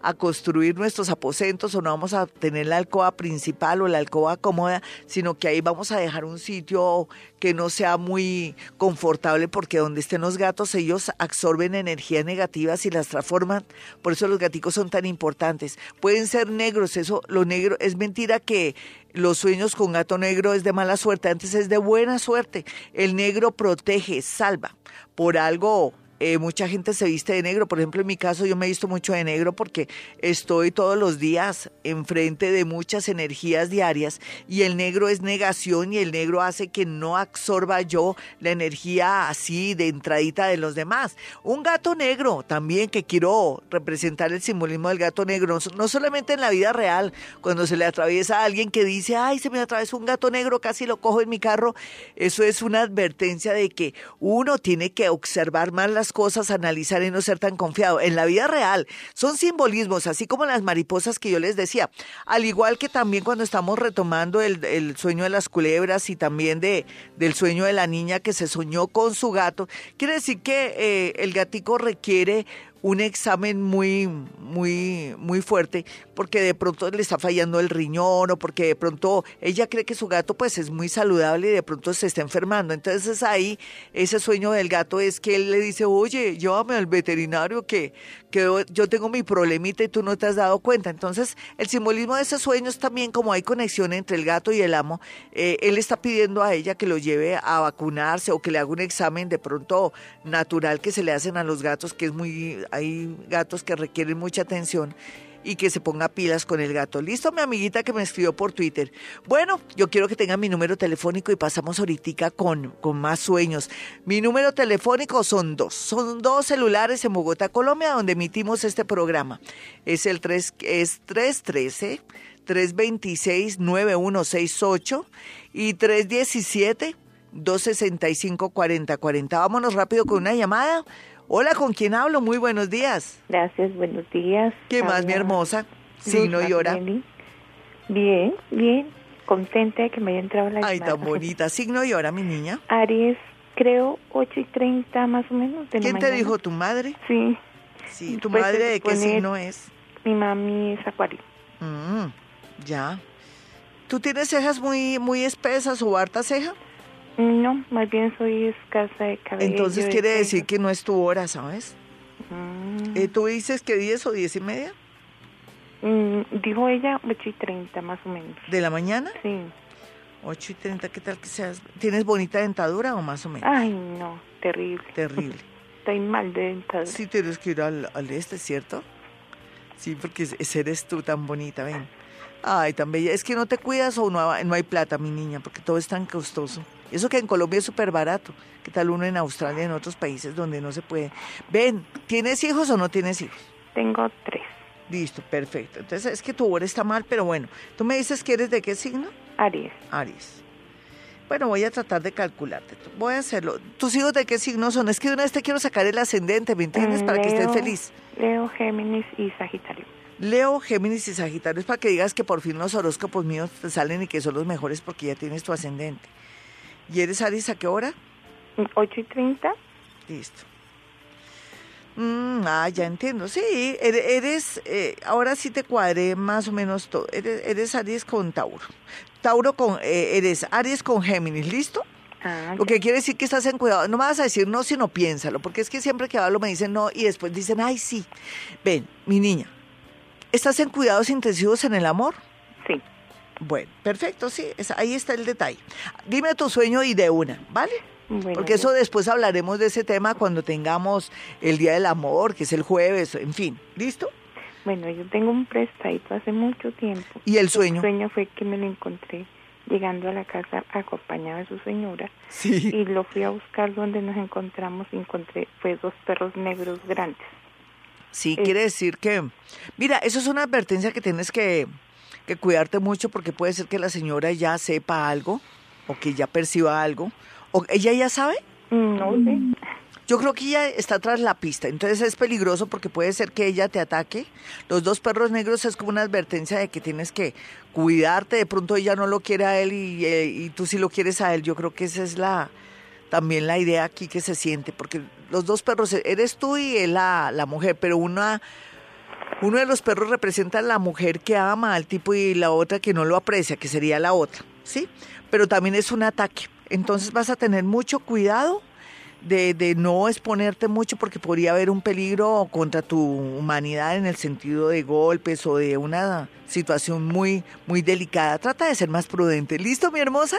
Speaker 1: a construir nuestros aposentos o no vamos a tener la alcoba principal o la alcoba cómoda, sino que ahí vamos a dejar un sitio que no sea muy confortable porque donde estén los gatos ellos absorben energías negativas y las transforman. Por eso los gaticos son tan importantes. Pueden ser negros, eso lo negro es mentira que los sueños con gato negro es de mala suerte, antes es de buena suerte. El negro protege, salva. Por algo eh, mucha gente se viste de negro. Por ejemplo, en mi caso yo me he visto mucho de negro porque estoy todos los días enfrente de muchas energías diarias y el negro es negación y el negro hace que no absorba yo la energía así de entradita de los demás. Un gato negro también que quiero representar el simbolismo del gato negro, no solamente en la vida real, cuando se le atraviesa a alguien que dice, ay, se me atravesó un gato negro, casi lo cojo en mi carro, eso es una advertencia de que uno tiene que observar más las cosas, analizar y no ser tan confiado. En la vida real son simbolismos, así como las mariposas que yo les decía. Al igual que también cuando estamos retomando el, sueño de las culebras y también de, del sueño de la niña que se soñó con su gato, quiere decir que eh, el gatico requiere un examen muy, muy, muy fuerte, porque de pronto le está fallando el riñón o porque de pronto ella cree que su gato pues es muy saludable y de pronto se está enfermando. Entonces ahí ese sueño del gato es que él le dice, oye, llévame al veterinario que, que yo tengo mi problemita y tú no te has dado cuenta. Entonces el simbolismo de ese sueño es también como hay conexión entre el gato y el amo, eh, él está pidiendo a ella que lo lleve a vacunarse o que le haga un examen de pronto natural que se le hacen a los gatos, que es muy, hay gatos que requieren mucha atención y que se ponga pilas con el gato. Listo, mi amiguita que me escribió por Twitter. Bueno, yo quiero que tenga mi número telefónico y pasamos ahorita con, con más sueños. Mi número telefónico son dos. Son dos celulares en Bogotá, Colombia, donde emitimos este programa. Es el 3, es 313 326 9168 y 317 265 4040. Vámonos rápido con una llamada. Hola, ¿con quién hablo? Muy buenos días.
Speaker 4: Gracias, buenos días.
Speaker 1: ¿Qué más, mi hermosa? Signo y hora.
Speaker 4: Bien, bien. Contenta de que me haya entrado la
Speaker 1: Ay, tan bonita. Signo y hora, mi niña.
Speaker 4: Aries, creo 8 y 30 más o menos de
Speaker 1: ¿Quién te dijo, tu madre?
Speaker 4: Sí.
Speaker 1: Sí, ¿tu pues madre de qué signo es?
Speaker 4: Mi mami es acuario.
Speaker 1: Mm, ya. ¿Tú tienes cejas muy, muy espesas o harta ceja?
Speaker 4: No, más bien soy escasa de cabello.
Speaker 1: Entonces quiere decir que no es tu hora, ¿sabes? Mm. Eh, ¿Tú dices que 10 o 10 y media?
Speaker 4: Mm, dijo ella 8 y 30 más o menos.
Speaker 1: ¿De la mañana?
Speaker 4: Sí.
Speaker 1: 8 y 30, ¿qué tal que seas? ¿Tienes bonita dentadura o más o menos?
Speaker 4: Ay, no, terrible.
Speaker 1: Terrible.
Speaker 4: Estoy mal de dentadura.
Speaker 1: Sí, tienes que ir al, al este, ¿cierto? Sí, porque ese eres tú tan bonita, ven. Ay, tan bella. Es que no te cuidas o no, no hay plata, mi niña, porque todo es tan costoso. Eso que en Colombia es súper barato. ¿Qué tal uno en Australia y en otros países donde no se puede? Ven, ¿tienes hijos o no tienes hijos?
Speaker 4: Tengo tres.
Speaker 1: Listo, perfecto. Entonces es que tu hora está mal, pero bueno. ¿Tú me dices que eres de qué signo?
Speaker 4: Aries.
Speaker 1: Aries. Bueno, voy a tratar de calcularte. Voy a hacerlo. ¿Tus hijos de qué signo son? Es que de una vez te quiero sacar el ascendente, ¿me entiendes? Para que estés feliz.
Speaker 4: Leo, Géminis y Sagitario.
Speaker 1: Leo, Géminis y Sagitario es para que digas que por fin los horóscopos míos te salen y que son los mejores porque ya tienes tu ascendente. ¿Y eres Aries a qué hora?
Speaker 4: 8 y 30.
Speaker 1: Listo. Mm, ah, ya entiendo. Sí, eres, eh, ahora sí te cuadré más o menos todo. Eres, Aries con Tauro. Tauro con, eh, eres Aries con Géminis, ¿listo? Ah, Lo que quiere decir que estás en cuidado. No me vas a decir no, sino piénsalo, porque es que siempre que hablo me dicen no y después dicen, ay, sí. Ven, mi niña, ¿estás en cuidados intensivos en el amor? Bueno, perfecto, sí, ahí está el detalle. Dime tu sueño y de una, ¿vale? Porque eso después hablaremos de ese tema cuando tengamos el Día del Amor, que es el jueves, en fin, ¿listo?
Speaker 4: Bueno, yo tengo un prestadito hace mucho tiempo.
Speaker 1: ¿Y el sueño?
Speaker 4: El sueño fue que me lo encontré llegando a la casa acompañada de su señora.
Speaker 1: Sí.
Speaker 4: Y lo fui a buscar donde nos encontramos y encontré, fue dos perros negros grandes.
Speaker 1: Sí, quiere decir que, mira, eso es una advertencia que tienes que que cuidarte mucho porque puede ser que la señora ya sepa algo o que ya perciba algo. ¿O ella ya sabe?
Speaker 4: No sé.
Speaker 1: Yo creo que ella está tras la pista, entonces es peligroso porque puede ser que ella te ataque. Los dos perros negros es como una advertencia de que tienes que cuidarte. De pronto ella no lo quiere a él y, eh, y tú sí lo quieres a él. Yo creo que esa es la también la idea aquí que se siente, porque los dos perros, eres tú y él la, la mujer, pero una uno de los perros representa a la mujer que ama al tipo y la otra que no lo aprecia, que sería la otra, ¿sí? Pero también es un ataque. Entonces vas a tener mucho cuidado de, de, no exponerte mucho porque podría haber un peligro contra tu humanidad en el sentido de golpes o de una situación muy, muy delicada. Trata de ser más prudente. ¿Listo, mi hermosa?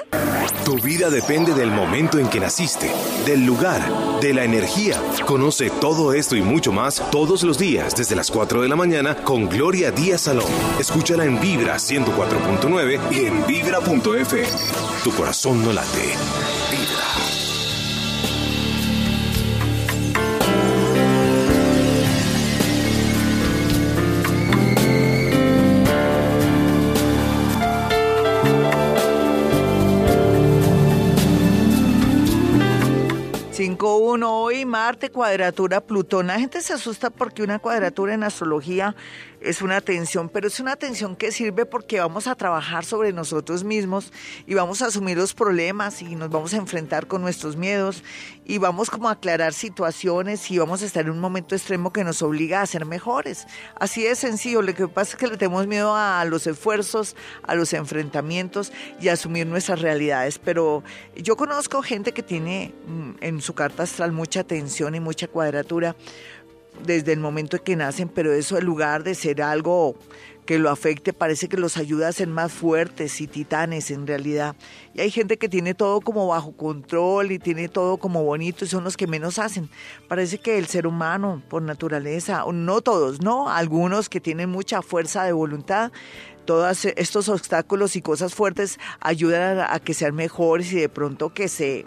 Speaker 2: Tu vida depende del momento en que naciste, del lugar, de la energía. Conoce todo esto y mucho más todos los días desde las 4 de la mañana con Gloria Díaz Salón. Escúchala en Vibra 104.9 y en Vibra.f. Tu corazón no late.
Speaker 1: 5-1 y Marte, cuadratura Plutón. La gente se asusta porque una cuadratura en astrología es una tensión, pero es una tensión que sirve porque vamos a trabajar sobre nosotros mismos y vamos a asumir los problemas y nos vamos a enfrentar con nuestros miedos y vamos como a aclarar situaciones y vamos a estar en un momento extremo que nos obliga a ser mejores. Así de sencillo, lo que pasa es que le tenemos miedo a los esfuerzos, a los enfrentamientos y a asumir nuestras realidades, pero yo conozco gente que tiene mm, en su carta astral mucha tensión y mucha cuadratura desde el momento en que nacen, pero eso en lugar de ser algo que lo afecte, parece que los ayuda a ser más fuertes y titanes en realidad. Y hay gente que tiene todo como bajo control y tiene todo como bonito y son los que menos hacen. Parece que el ser humano, por naturaleza, no todos, no, algunos que tienen mucha fuerza de voluntad, todos estos obstáculos y cosas fuertes ayudan a, que sean mejores y de pronto que se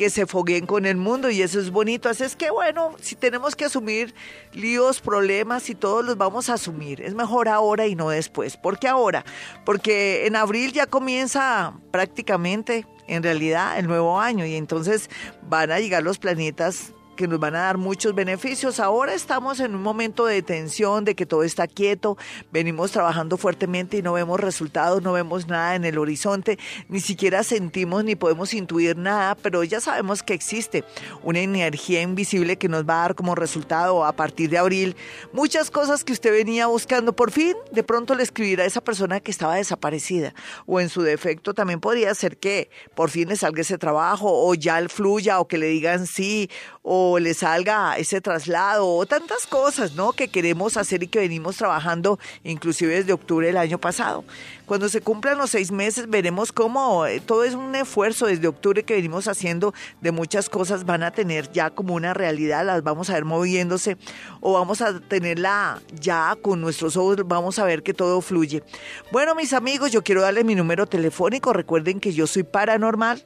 Speaker 1: que se fogueen con el mundo y eso es bonito. Así es que bueno, si tenemos que asumir líos, problemas y todos los vamos a asumir, es mejor ahora y no después. ¿Por qué ahora? Porque en abril ya comienza prácticamente en realidad el nuevo año y entonces van a llegar los planetas que nos van a dar muchos beneficios. Ahora estamos en un momento de tensión, de que todo está quieto, venimos trabajando fuertemente y no vemos resultados, no vemos nada en el horizonte, ni siquiera sentimos ni podemos intuir nada, pero ya sabemos que existe una energía invisible que nos va a dar como resultado a partir de abril muchas cosas que usted venía buscando. Por fin, de pronto le escribirá a esa persona que estaba desaparecida o en su defecto también podría ser que por fin le salga ese trabajo o ya fluya o que le digan sí o le salga ese traslado o tantas cosas, ¿no? Que queremos hacer y que venimos trabajando inclusive desde octubre del año pasado. Cuando se cumplan los seis meses veremos cómo eh, todo es un esfuerzo desde octubre que venimos haciendo de muchas cosas van a tener ya como una realidad, las vamos a ver moviéndose o vamos a tenerla ya con nuestros ojos, vamos a ver que todo fluye. Bueno, mis amigos, yo quiero darles mi número telefónico, recuerden que yo soy paranormal.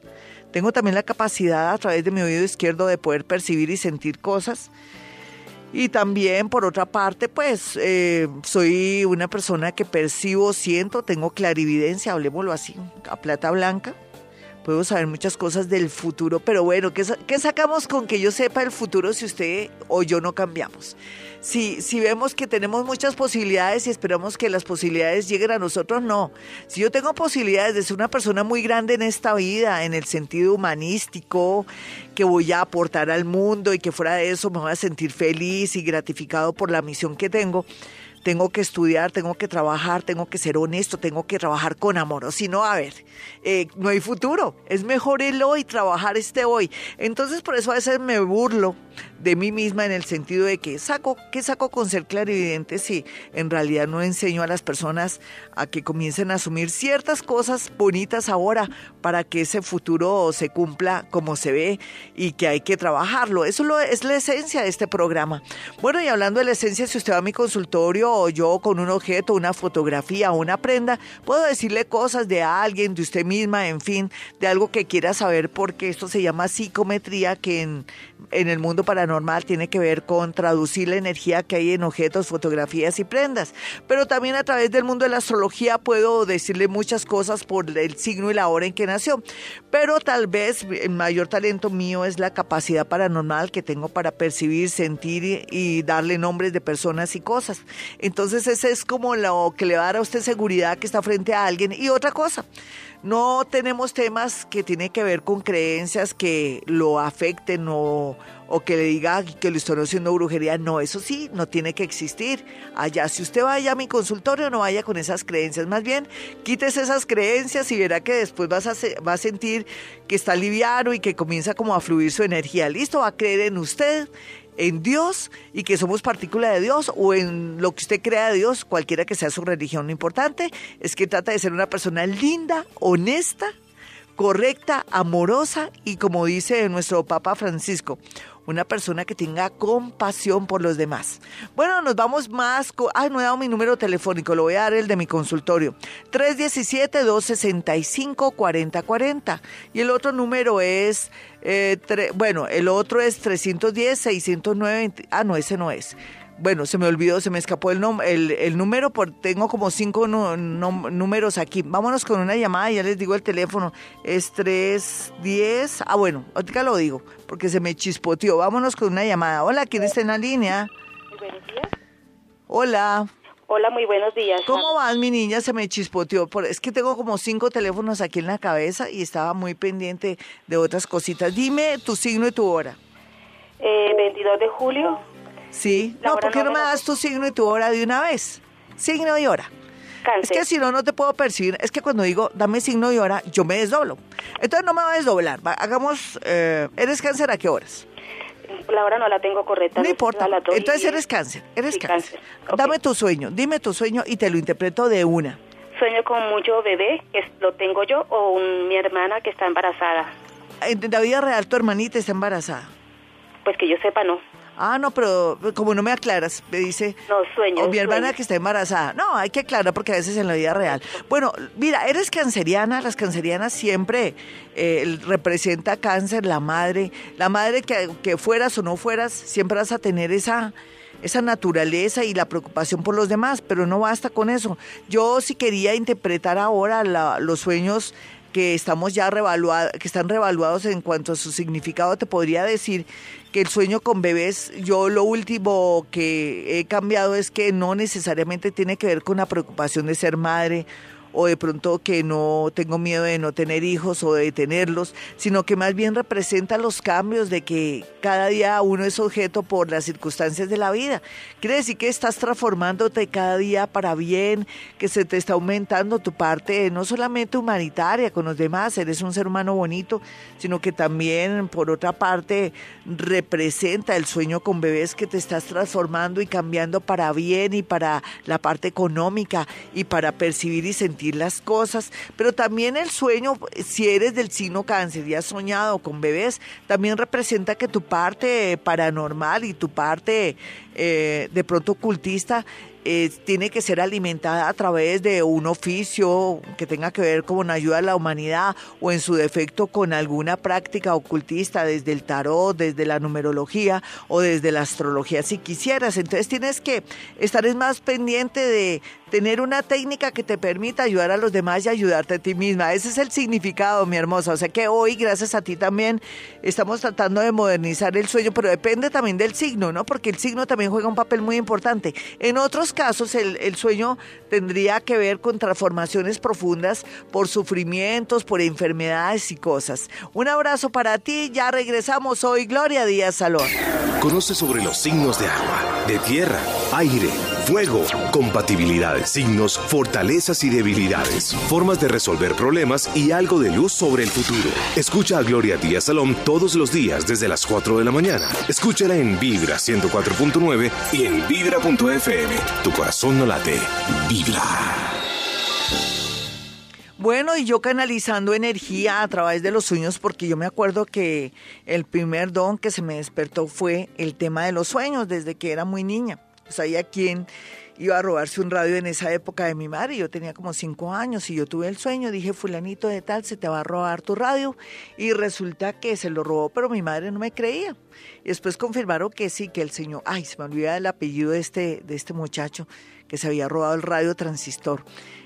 Speaker 1: Tengo también la capacidad a través de mi oído izquierdo de poder percibir y sentir cosas. Y también, por otra parte, pues eh, soy una persona que percibo, siento, tengo clarividencia, hablemoslo así, a plata blanca. Puedo saber muchas cosas del futuro, pero bueno, ¿qué, ¿qué, sacamos con que yo sepa el futuro si usted o yo no cambiamos? Si, si vemos que tenemos muchas posibilidades y esperamos que las posibilidades lleguen a nosotros, no. Si yo tengo posibilidades de ser una persona muy grande en esta vida, en el sentido humanístico, que voy a aportar al mundo y que fuera de eso me voy a sentir feliz y gratificado por la misión que tengo, tengo que estudiar, tengo que trabajar, tengo que ser honesto, tengo que trabajar con amor. O si no, a ver, eh, no hay futuro. Es mejor el hoy, trabajar este hoy. Entonces, por eso a veces me burlo de mí misma en el sentido de que saco, ¿qué saco con ser clarividente si en realidad no enseño a las personas a que comiencen a asumir ciertas cosas bonitas ahora para que ese futuro se cumpla como se ve y que hay que trabajarlo? Eso es la esencia de este programa. Bueno, y hablando de la esencia, si usted va a mi consultorio o yo con un objeto, una fotografía o una prenda, puedo decirle cosas de alguien, de usted misma, en fin, de algo que quiera saber porque esto se llama psicometría que en, en el mundo paranormal tiene que ver con traducir la energía que hay en objetos, fotografías y prendas. Pero también a través del mundo de la astrología puedo decirle muchas cosas por el signo y la hora en que nació. Pero tal vez el mayor talento mío es la capacidad paranormal que tengo para percibir, sentir y darle nombres de personas y cosas. Entonces ese es como lo que le va a dar a usted seguridad que está frente a alguien. Y otra cosa, no tenemos temas que tienen que ver con creencias que lo afecten o, o que le diga que lo estoy haciendo brujería. No, eso sí, no tiene que existir. Allá, si usted vaya a mi consultorio, no vaya con esas creencias. Más bien, quítese esas creencias y verá que después vas a, va a sentir que está liviano y que comienza como a fluir su energía. Listo, va a creer en usted en Dios y que somos partícula de Dios o en lo que usted crea de Dios, cualquiera que sea su religión. Lo importante es que trata de ser una persona linda, honesta, correcta, amorosa y como dice nuestro Papa Francisco, una persona que tenga compasión por los demás. Bueno, nos vamos más. Con, ay, no he dado mi número telefónico, lo voy a dar el de mi consultorio. 317-265-4040. Y el otro número es, eh, bueno, el otro es 310-609. Ah, no, ese no es. Bueno, se me olvidó, se me escapó el, el, el número, por, tengo como cinco números aquí. Vámonos con una llamada, ya les digo el teléfono, es 310, ah bueno, ahorita lo digo, porque se me chispoteó. Vámonos con una llamada. Hola, ¿quién está en la línea?
Speaker 5: Buenos días.
Speaker 1: Hola.
Speaker 5: Hola, muy buenos días.
Speaker 1: ¿Cómo vas, mi niña? Se me chispoteó. Es que tengo como cinco teléfonos aquí en la cabeza y estaba muy pendiente de otras cositas. Dime tu signo y tu hora.
Speaker 5: Eh, 22 de julio.
Speaker 1: Sí. no, ¿por qué no me das tu signo y tu hora de una vez? Signo y hora.
Speaker 5: Cáncer.
Speaker 1: Es que si no, no te puedo percibir. Es que cuando digo, dame signo y hora, yo me desdoblo. Entonces no me va a desdoblar. hagamos, eh, ¿eres cáncer a qué horas?
Speaker 5: La hora no la tengo correcta.
Speaker 1: No, importa. Entonces eres cáncer. Eres cáncer. Dame tu sueño. Dime tu sueño y te lo interpreto de una.
Speaker 5: Sueño con mucho bebé, que lo tengo yo, o mi hermana que está embarazada.
Speaker 1: En la vida real, tu hermanita está embarazada.
Speaker 5: Pues que yo sepa, no.
Speaker 1: Ah, no, pero como no me aclaras, me dice.
Speaker 5: No, sueño.
Speaker 1: O mi hermana que está embarazada. No, hay que aclarar porque a veces en la vida real. Bueno, mira, eres canceriana. Las cancerianas siempre eh, representa cáncer, la madre. La madre que, que fueras o no fueras, siempre vas a tener esa esa naturaleza y la preocupación por los demás, pero no basta con eso. Yo sí quería interpretar ahora los sueños que estamos ya revaluados, que están revaluados en cuanto a su significado, te podría decir que el sueño con bebés, yo lo último que he cambiado es que no necesariamente tiene que ver con la preocupación de ser madre o de pronto que no tengo miedo de no tener hijos o de tenerlos, sino que más bien representa los cambios de que cada día uno es objeto por las circunstancias de la vida. Quiere decir que estás transformándote cada día para bien, que se te está aumentando tu parte no solamente humanitaria con los demás, eres un ser humano bonito, sino que también por otra parte representa el sueño con bebés que te estás transformando y cambiando para bien y para la parte económica y para percibir y sentir las cosas, pero también el sueño, si eres del signo cáncer y has soñado con bebés, también representa que tu parte paranormal y tu parte eh, de pronto ocultista eh, tiene que ser alimentada a través de un oficio que tenga que ver con ayuda a la humanidad o en su defecto con alguna práctica ocultista desde el tarot, desde la numerología o desde la astrología si quisieras. Entonces tienes que estar más pendiente de tener una técnica que te permita ayudar a los demás y ayudarte a ti misma. Ese es el significado, mi hermosa. O sea que hoy, gracias a ti también, estamos tratando de modernizar el sueño, pero depende también del signo, ¿no? Porque el signo también juega un papel muy importante. En otros casos, el, sueño tendría que ver con transformaciones profundas por sufrimientos, por enfermedades y cosas. Un abrazo para ti. Ya regresamos hoy. Gloria Díaz Salón.
Speaker 2: Conoce sobre los signos de agua, de tierra, aire, fuego, compatibilidades signos, fortalezas y debilidades, formas de resolver problemas y algo de luz sobre el futuro. Escucha a Gloria Díaz Salón todos los días desde las 4 de la mañana. Escúchala en Vibra 104.9 y en Vibra.fm. Tu corazón no late, vibra.
Speaker 1: Bueno, y yo canalizando energía a través de los sueños, porque yo me acuerdo que el primer don que se me despertó fue el tema de los sueños desde que era muy niña. O sea, ¿y a quién iba a robarse un radio en esa época de mi madre. Yo tenía como cinco años y yo tuve el sueño, dije, fulanito de tal, se te va a robar tu radio. Y resulta que se lo robó, pero mi madre no me creía. Y después confirmaron que sí, que el señor, ay, se me olvida el apellido de este, de este muchacho que se había robado el radio transistor.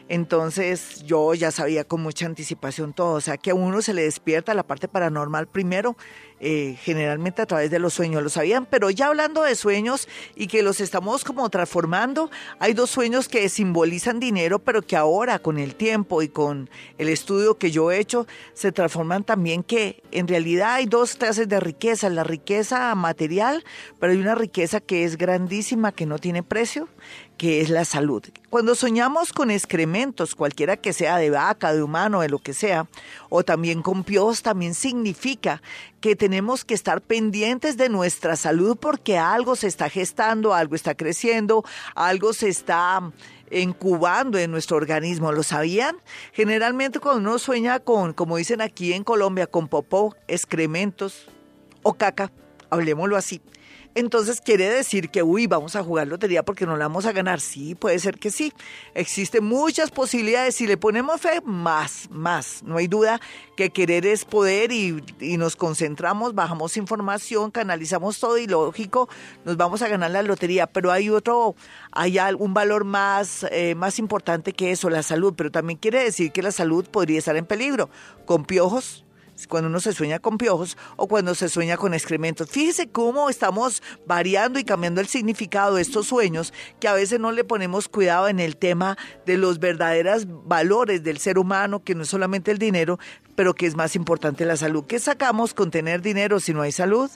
Speaker 1: Entonces yo ya sabía con mucha anticipación todo, o sea que a uno se le despierta la parte paranormal primero eh, generalmente a través de los sueños, lo sabían, pero ya hablando de sueños y que los estamos como transformando, hay dos sueños que simbolizan dinero, pero que ahora con el tiempo y con el estudio que yo he hecho, se transforman también que en realidad hay dos clases de riqueza, la riqueza material, pero hay una riqueza que es grandísima, que no tiene precio, que es la salud. Cuando soñamos con excrementos, cualquiera que sea de vaca, de humano, de lo que sea, o también con pios, también significa que tenemos que estar pendientes de nuestra salud porque algo se está gestando, algo está creciendo, algo se está incubando en nuestro organismo. ¿Lo sabían? Generalmente cuando uno sueña con, como dicen aquí en Colombia, con popó, excrementos o caca, hablemoslo así, entonces quiere decir que, uy, vamos a jugar lotería porque no la vamos a ganar. Sí, puede ser que sí. Existen muchas posibilidades. Si le ponemos fe, más, más. No hay duda que querer es poder y, nos concentramos, bajamos información, canalizamos todo y lógico, nos vamos a ganar la lotería. Pero hay otro, hay un valor más, eh, más importante que eso, la salud. Pero también quiere decir que la salud podría estar en peligro. Con piojos, cuando uno se sueña con piojos o cuando se sueña con excrementos. Fíjese cómo estamos variando y cambiando el significado de estos sueños, que a veces no le ponemos cuidado en el tema de los verdaderos valores del ser humano, que no es solamente el dinero, pero que es más importante la salud. ¿Qué sacamos con tener dinero si no hay salud?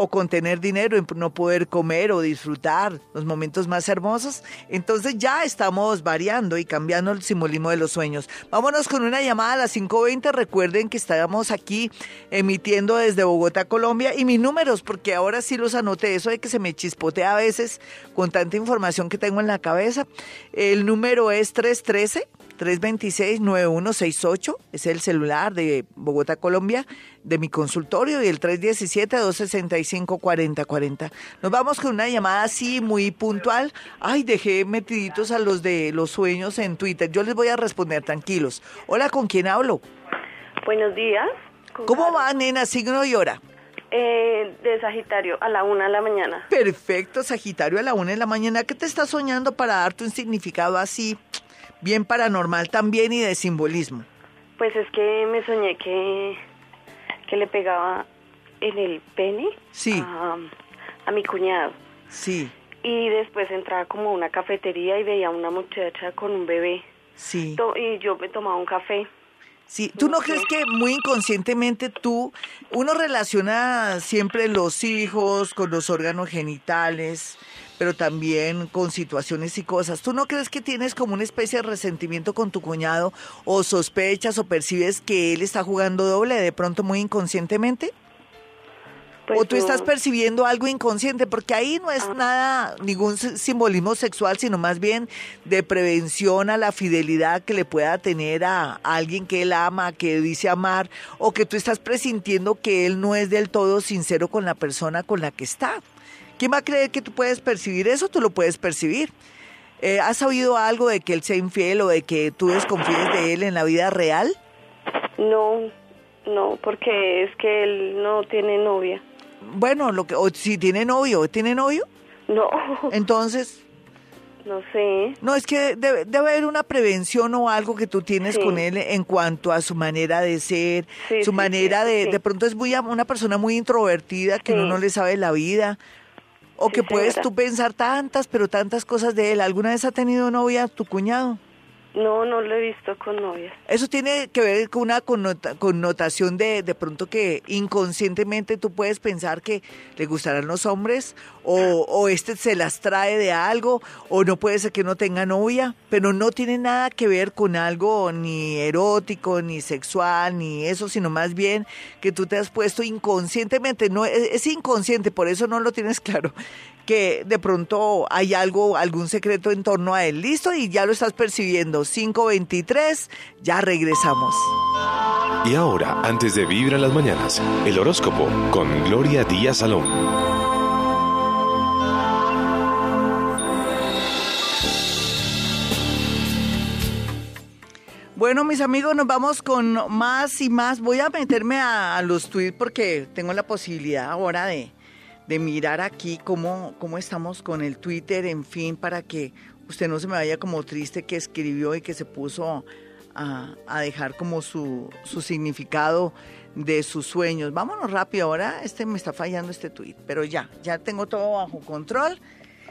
Speaker 1: O con tener dinero y no poder comer o disfrutar los momentos más hermosos. Entonces ya estamos variando y cambiando el simbolismo de los sueños. Vámonos con una llamada a las 5.20. Recuerden que estamos aquí emitiendo desde Bogotá, Colombia y mis números, porque ahora sí los anoté. Eso de que se me chispotea a veces con tanta información que tengo en la cabeza. El número es 313. 326-9168 es el celular de Bogotá, Colombia, de mi consultorio y el 317-265-4040. Nos vamos con una llamada así muy puntual. Ay, dejé metiditos a los de los sueños en Twitter. Yo les voy a responder tranquilos. Hola, ¿con quién hablo?
Speaker 6: Buenos días.
Speaker 1: ¿Cómo va, nena? Signo y hora.
Speaker 6: Eh, de Sagitario, a la una de la mañana.
Speaker 1: Perfecto, Sagitario, a la una de la mañana. ¿Qué te estás soñando para darte un significado así? Bien paranormal también y de simbolismo.
Speaker 6: Pues es que me soñé que, que le pegaba en el pene
Speaker 1: sí.
Speaker 6: a, mi cuñado.
Speaker 1: Sí.
Speaker 6: Y después entraba como a una cafetería y veía a una muchacha con un bebé.
Speaker 1: Sí.
Speaker 6: y yo me tomaba un café.
Speaker 1: Sí, ¿tú no crees que muy inconscientemente tú, uno relaciona siempre los hijos con los órganos genitales, pero también con situaciones y cosas. ¿Tú no crees que tienes como una especie de resentimiento con tu cuñado o sospechas o percibes que él está jugando doble de pronto muy inconscientemente? Pues o tú estás percibiendo algo inconsciente, porque ahí no es nada, ningún simbolismo sexual, sino más bien de prevención a la fidelidad que le pueda tener a alguien que él ama, que dice amar, o que tú estás presintiendo que él no es del todo sincero con la persona con la que está. ¿Quién va a creer que tú puedes percibir eso? Tú lo puedes percibir. Eh, ¿Has sabido algo de que él sea infiel o de que tú desconfíes de él en la vida real?
Speaker 6: No, no, porque es que él no tiene novia.
Speaker 1: Bueno, lo que, o si tiene novio, ¿tiene novio?
Speaker 6: No.
Speaker 1: Entonces,
Speaker 6: no sé.
Speaker 1: No, es que debe, haber una prevención o algo que tú tienes con él en cuanto a su manera de ser, su manera de... De pronto es muy, una persona muy introvertida que uno no le sabe la vida. O que puedes tú pensar tantas, pero tantas cosas de él. ¿Alguna vez ha tenido novia tu cuñado?
Speaker 6: No, no lo he visto con novia.
Speaker 1: Eso tiene que ver con una connotación de, de pronto que inconscientemente tú puedes pensar que le gustarán los hombres o, o este se las trae de algo o no puede ser que no tenga novia, pero no tiene nada que ver con algo ni erótico, ni sexual, ni eso, sino más bien que tú te has puesto inconscientemente, no es, es inconsciente, por eso no lo tienes claro, que de pronto hay algo, algún secreto en torno a él. Listo y ya lo estás percibiendo. 523, ya regresamos.
Speaker 2: Y ahora, antes de vivir en las mañanas, el horóscopo con Gloria Díaz Salón.
Speaker 1: Bueno, mis amigos, nos vamos con más y más. Voy a meterme a, a los tweets porque tengo la posibilidad ahora de, de mirar aquí cómo, cómo estamos con el Twitter, en fin, para que usted no se me vaya como triste que escribió y que se puso a, a dejar como su, su significado de sus sueños. Vámonos rápido ahora, este me está fallando este tweet, pero ya, ya tengo todo bajo control.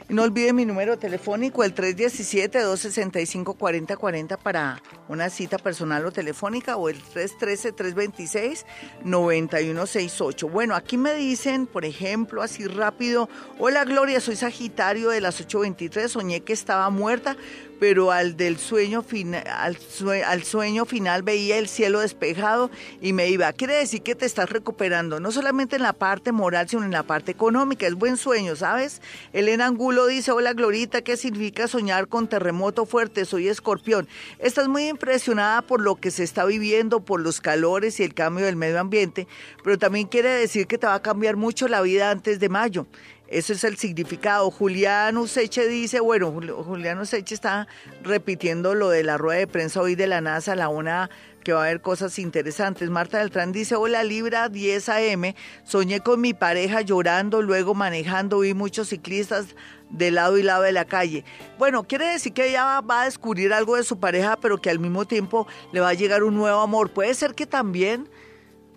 Speaker 1: No olvide mi número telefónico, el 317-265-4040 para una cita personal o telefónica o el 313-326-9168. Bueno, aquí me dicen, por ejemplo, así rápido, hola Gloria, soy Sagitario de las 823, soñé que estaba muerta, pero al del sueño final, al, al, sueño final veía el cielo despejado y me iba. Quiere decir que te estás recuperando, no solamente en la parte moral, sino en la parte económica. Es buen sueño, ¿sabes? Elena Angulo dice, hola Glorita, ¿qué significa soñar con terremoto fuerte? Soy escorpión. Estás muy impresionada por lo que se está viviendo, por los calores y el cambio del medio ambiente, pero también quiere decir que te va a cambiar mucho la vida antes de mayo. Ese es el significado. Julián Useche dice, bueno, Julián Useche está repitiendo lo de la rueda de prensa hoy de la NASA, la una que va a haber cosas interesantes. Marta Beltrán dice, hola Libra 10 AM, soñé con mi pareja llorando, luego manejando, vi muchos ciclistas de lado y lado de la calle. Bueno, quiere decir que ella va a descubrir algo de su pareja, pero que al mismo tiempo le va a llegar un nuevo amor. Puede ser que también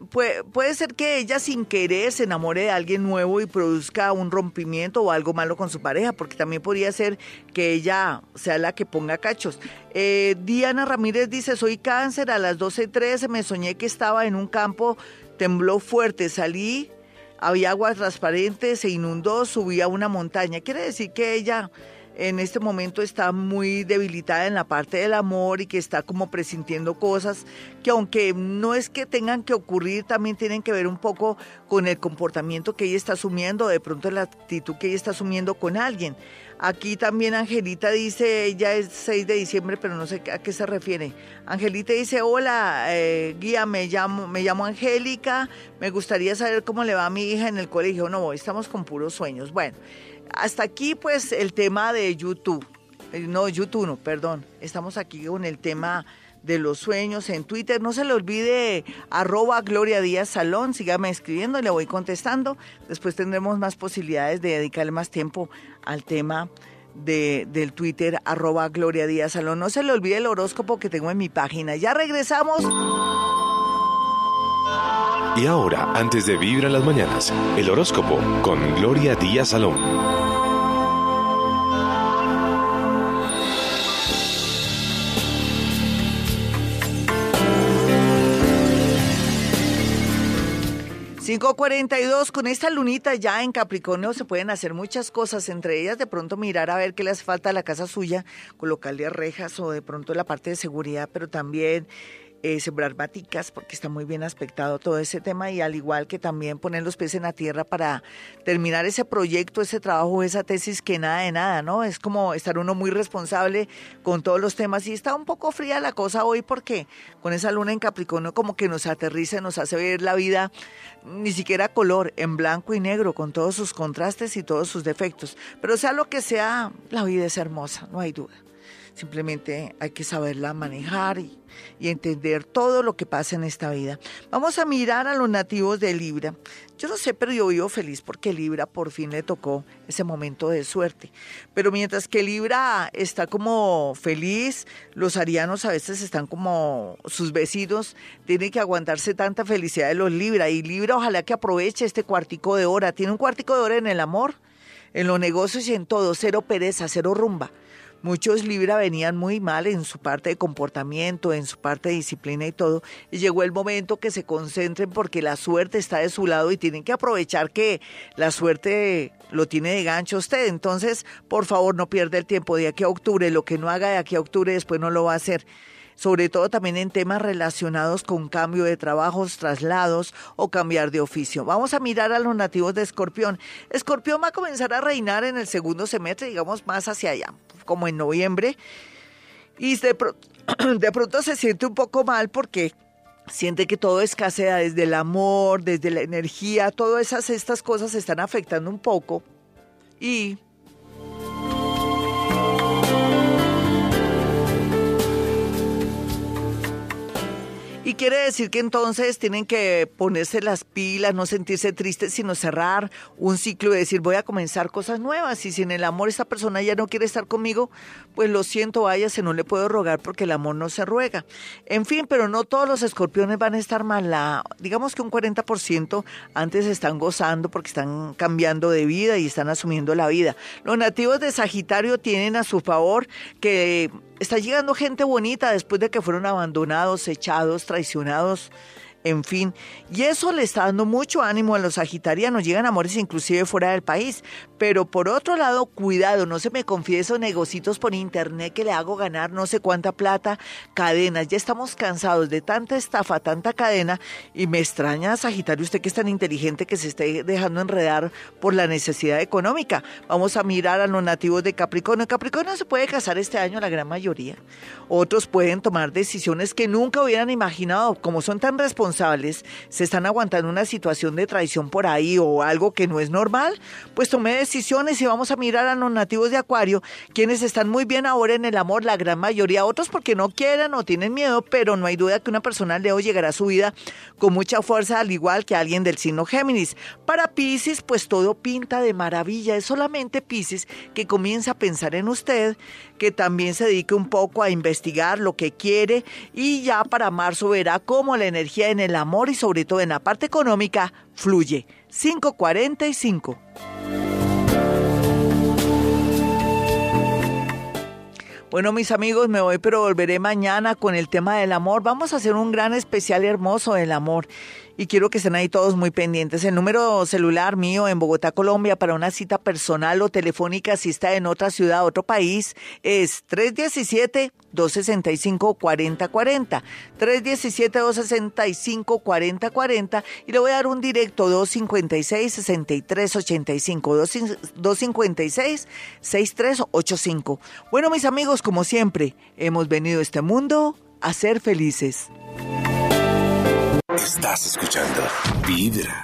Speaker 1: puede, puede ser que ella sin querer se enamore de alguien nuevo y produzca un rompimiento o algo malo con su pareja, porque también podría ser que ella sea la que ponga cachos. Eh, Diana Ramírez dice, soy cáncer, a las 12.13 me soñé que estaba en un campo, tembló fuerte, salí, había agua transparente, se inundó, subí a una montaña. Quiere decir que ella en este momento está muy debilitada en la parte del amor y que está como presintiendo cosas que aunque no es que tengan que ocurrir, también tienen que ver un poco con el comportamiento que ella está asumiendo, de pronto la actitud que ella está asumiendo con alguien. Aquí también Angelita dice, ella es 6 de diciembre, pero no sé a qué se refiere. Angelita dice, hola, eh, guía, me llamo, me llamo Angélica, me gustaría saber cómo le va a mi hija en el colegio. No, estamos con puros sueños. Bueno, hasta aquí pues el tema de YouTube. Eh, no, YouTube no, perdón. Estamos aquí con el tema de los sueños en Twitter. No se le olvide arroba Gloria Díaz Salón, sígame escribiendo, le voy contestando. Después tendremos más posibilidades de dedicarle más tiempo al tema de, del Twitter arroba Gloria Díaz Salón. No se le olvide el horóscopo que tengo en mi página. Ya regresamos.
Speaker 2: Y ahora, antes de vivir las mañanas, el horóscopo con Gloria Díaz Salón.
Speaker 1: 542, con esta lunita ya en Capricornio se pueden hacer muchas cosas, entre ellas de pronto mirar a ver qué les falta a la casa suya, colocarle rejas o de pronto la parte de seguridad, pero también eh, sembrar baticas porque está muy bien aspectado todo ese tema y al igual que también poner los pies en la tierra para terminar ese proyecto, ese trabajo, esa tesis que nada de nada, ¿no? Es como estar uno muy responsable con todos los temas y está un poco fría la cosa hoy porque con esa luna en Capricornio como que nos aterriza, nos hace ver la vida ni siquiera color, en blanco y negro, con todos sus contrastes y todos sus defectos. Pero sea lo que sea, la vida es hermosa, no hay duda. Simplemente hay que saberla manejar y, entender todo lo que pasa en esta vida. Vamos a mirar a los nativos de Libra. Yo no sé, pero yo vivo feliz porque Libra por fin le tocó ese momento de suerte. Pero mientras que Libra está como feliz, los arianos a veces están como sus vecinos, tienen que aguantarse tanta felicidad de los Libra. Y Libra ojalá que aproveche este cuartico de hora. Tiene un cuartico de hora en el amor, en los negocios y en todo. Cero pereza, cero rumba. Muchos Libra venían muy mal en su parte de comportamiento, en su parte de disciplina y todo, y llegó el momento que se concentren porque la suerte está de su lado y tienen que aprovechar que la suerte lo tiene de gancho usted. Entonces, por favor, no pierda el tiempo de aquí a octubre, lo que no haga de aquí a octubre después no lo va a hacer sobre todo también en temas relacionados con cambio de trabajos, traslados o cambiar de oficio. Vamos a mirar a los nativos de Escorpión. Escorpión va a comenzar a reinar en el segundo semestre, digamos más hacia allá, como en noviembre, y de, de pronto se siente un poco mal porque siente que todo escasea desde el amor, desde la energía, todas esas estas cosas están afectando un poco. Y Y quiere decir que entonces tienen que ponerse las pilas, no sentirse tristes, sino cerrar un ciclo y decir voy a comenzar cosas nuevas. Y si en el amor esta persona ya no quiere estar conmigo, pues lo siento, váyase, no le puedo rogar porque el amor no se ruega. En fin, pero no todos los escorpiones van a estar mal. digamos que un 40% antes están gozando porque están cambiando de vida y están asumiendo la vida. Los nativos de Sagitario tienen a su favor que está llegando gente bonita después de que fueron abandonados, echados, traicionados en fin. Y eso le está dando mucho ánimo a los sagitarianos, llegan amores inclusive fuera del país. Pero por otro lado, cuidado, no se me confíe esos negocios por internet que le hago ganar no sé cuánta plata, cadenas. Ya estamos cansados de tanta estafa, tanta cadena. Y me extraña, Sagitario, usted que es tan inteligente que se esté dejando enredar por la necesidad económica. Vamos a mirar a los nativos de Capricornio. Capricornio se puede casar este año la gran mayoría. Otros pueden tomar decisiones que nunca hubieran imaginado, como son tan responsables se están aguantando una situación de traición por ahí o algo que no es normal, pues tomé decisiones y vamos a mirar a los nativos de Acuario, quienes están muy bien ahora en el amor, la gran mayoría, otros porque no quieren o tienen miedo, pero no hay duda que una persona Leo llegará a su vida con mucha fuerza, al igual que alguien del signo Géminis. Para Pisces, pues todo pinta de maravilla, es solamente Pisces que comienza a pensar en usted, que también se dedique un poco a investigar lo que quiere y ya para marzo verá cómo la energía en el amor y sobre todo en la parte económica fluye. 545. Bueno, mis amigos, me voy, pero volveré mañana con el tema del amor. Vamos a hacer un gran especial hermoso del amor y quiero que estén ahí todos muy pendientes. El número celular mío en Bogotá, Colombia, para una cita personal o telefónica si está en otra ciudad, otro país, es 317-265-4040. 317-265-4040 y le voy a dar un directo 256-6385. 256-6385. Bueno, mis amigos, como siempre, hemos venido a este mundo a ser felices.
Speaker 2: Estás escuchando Vibra.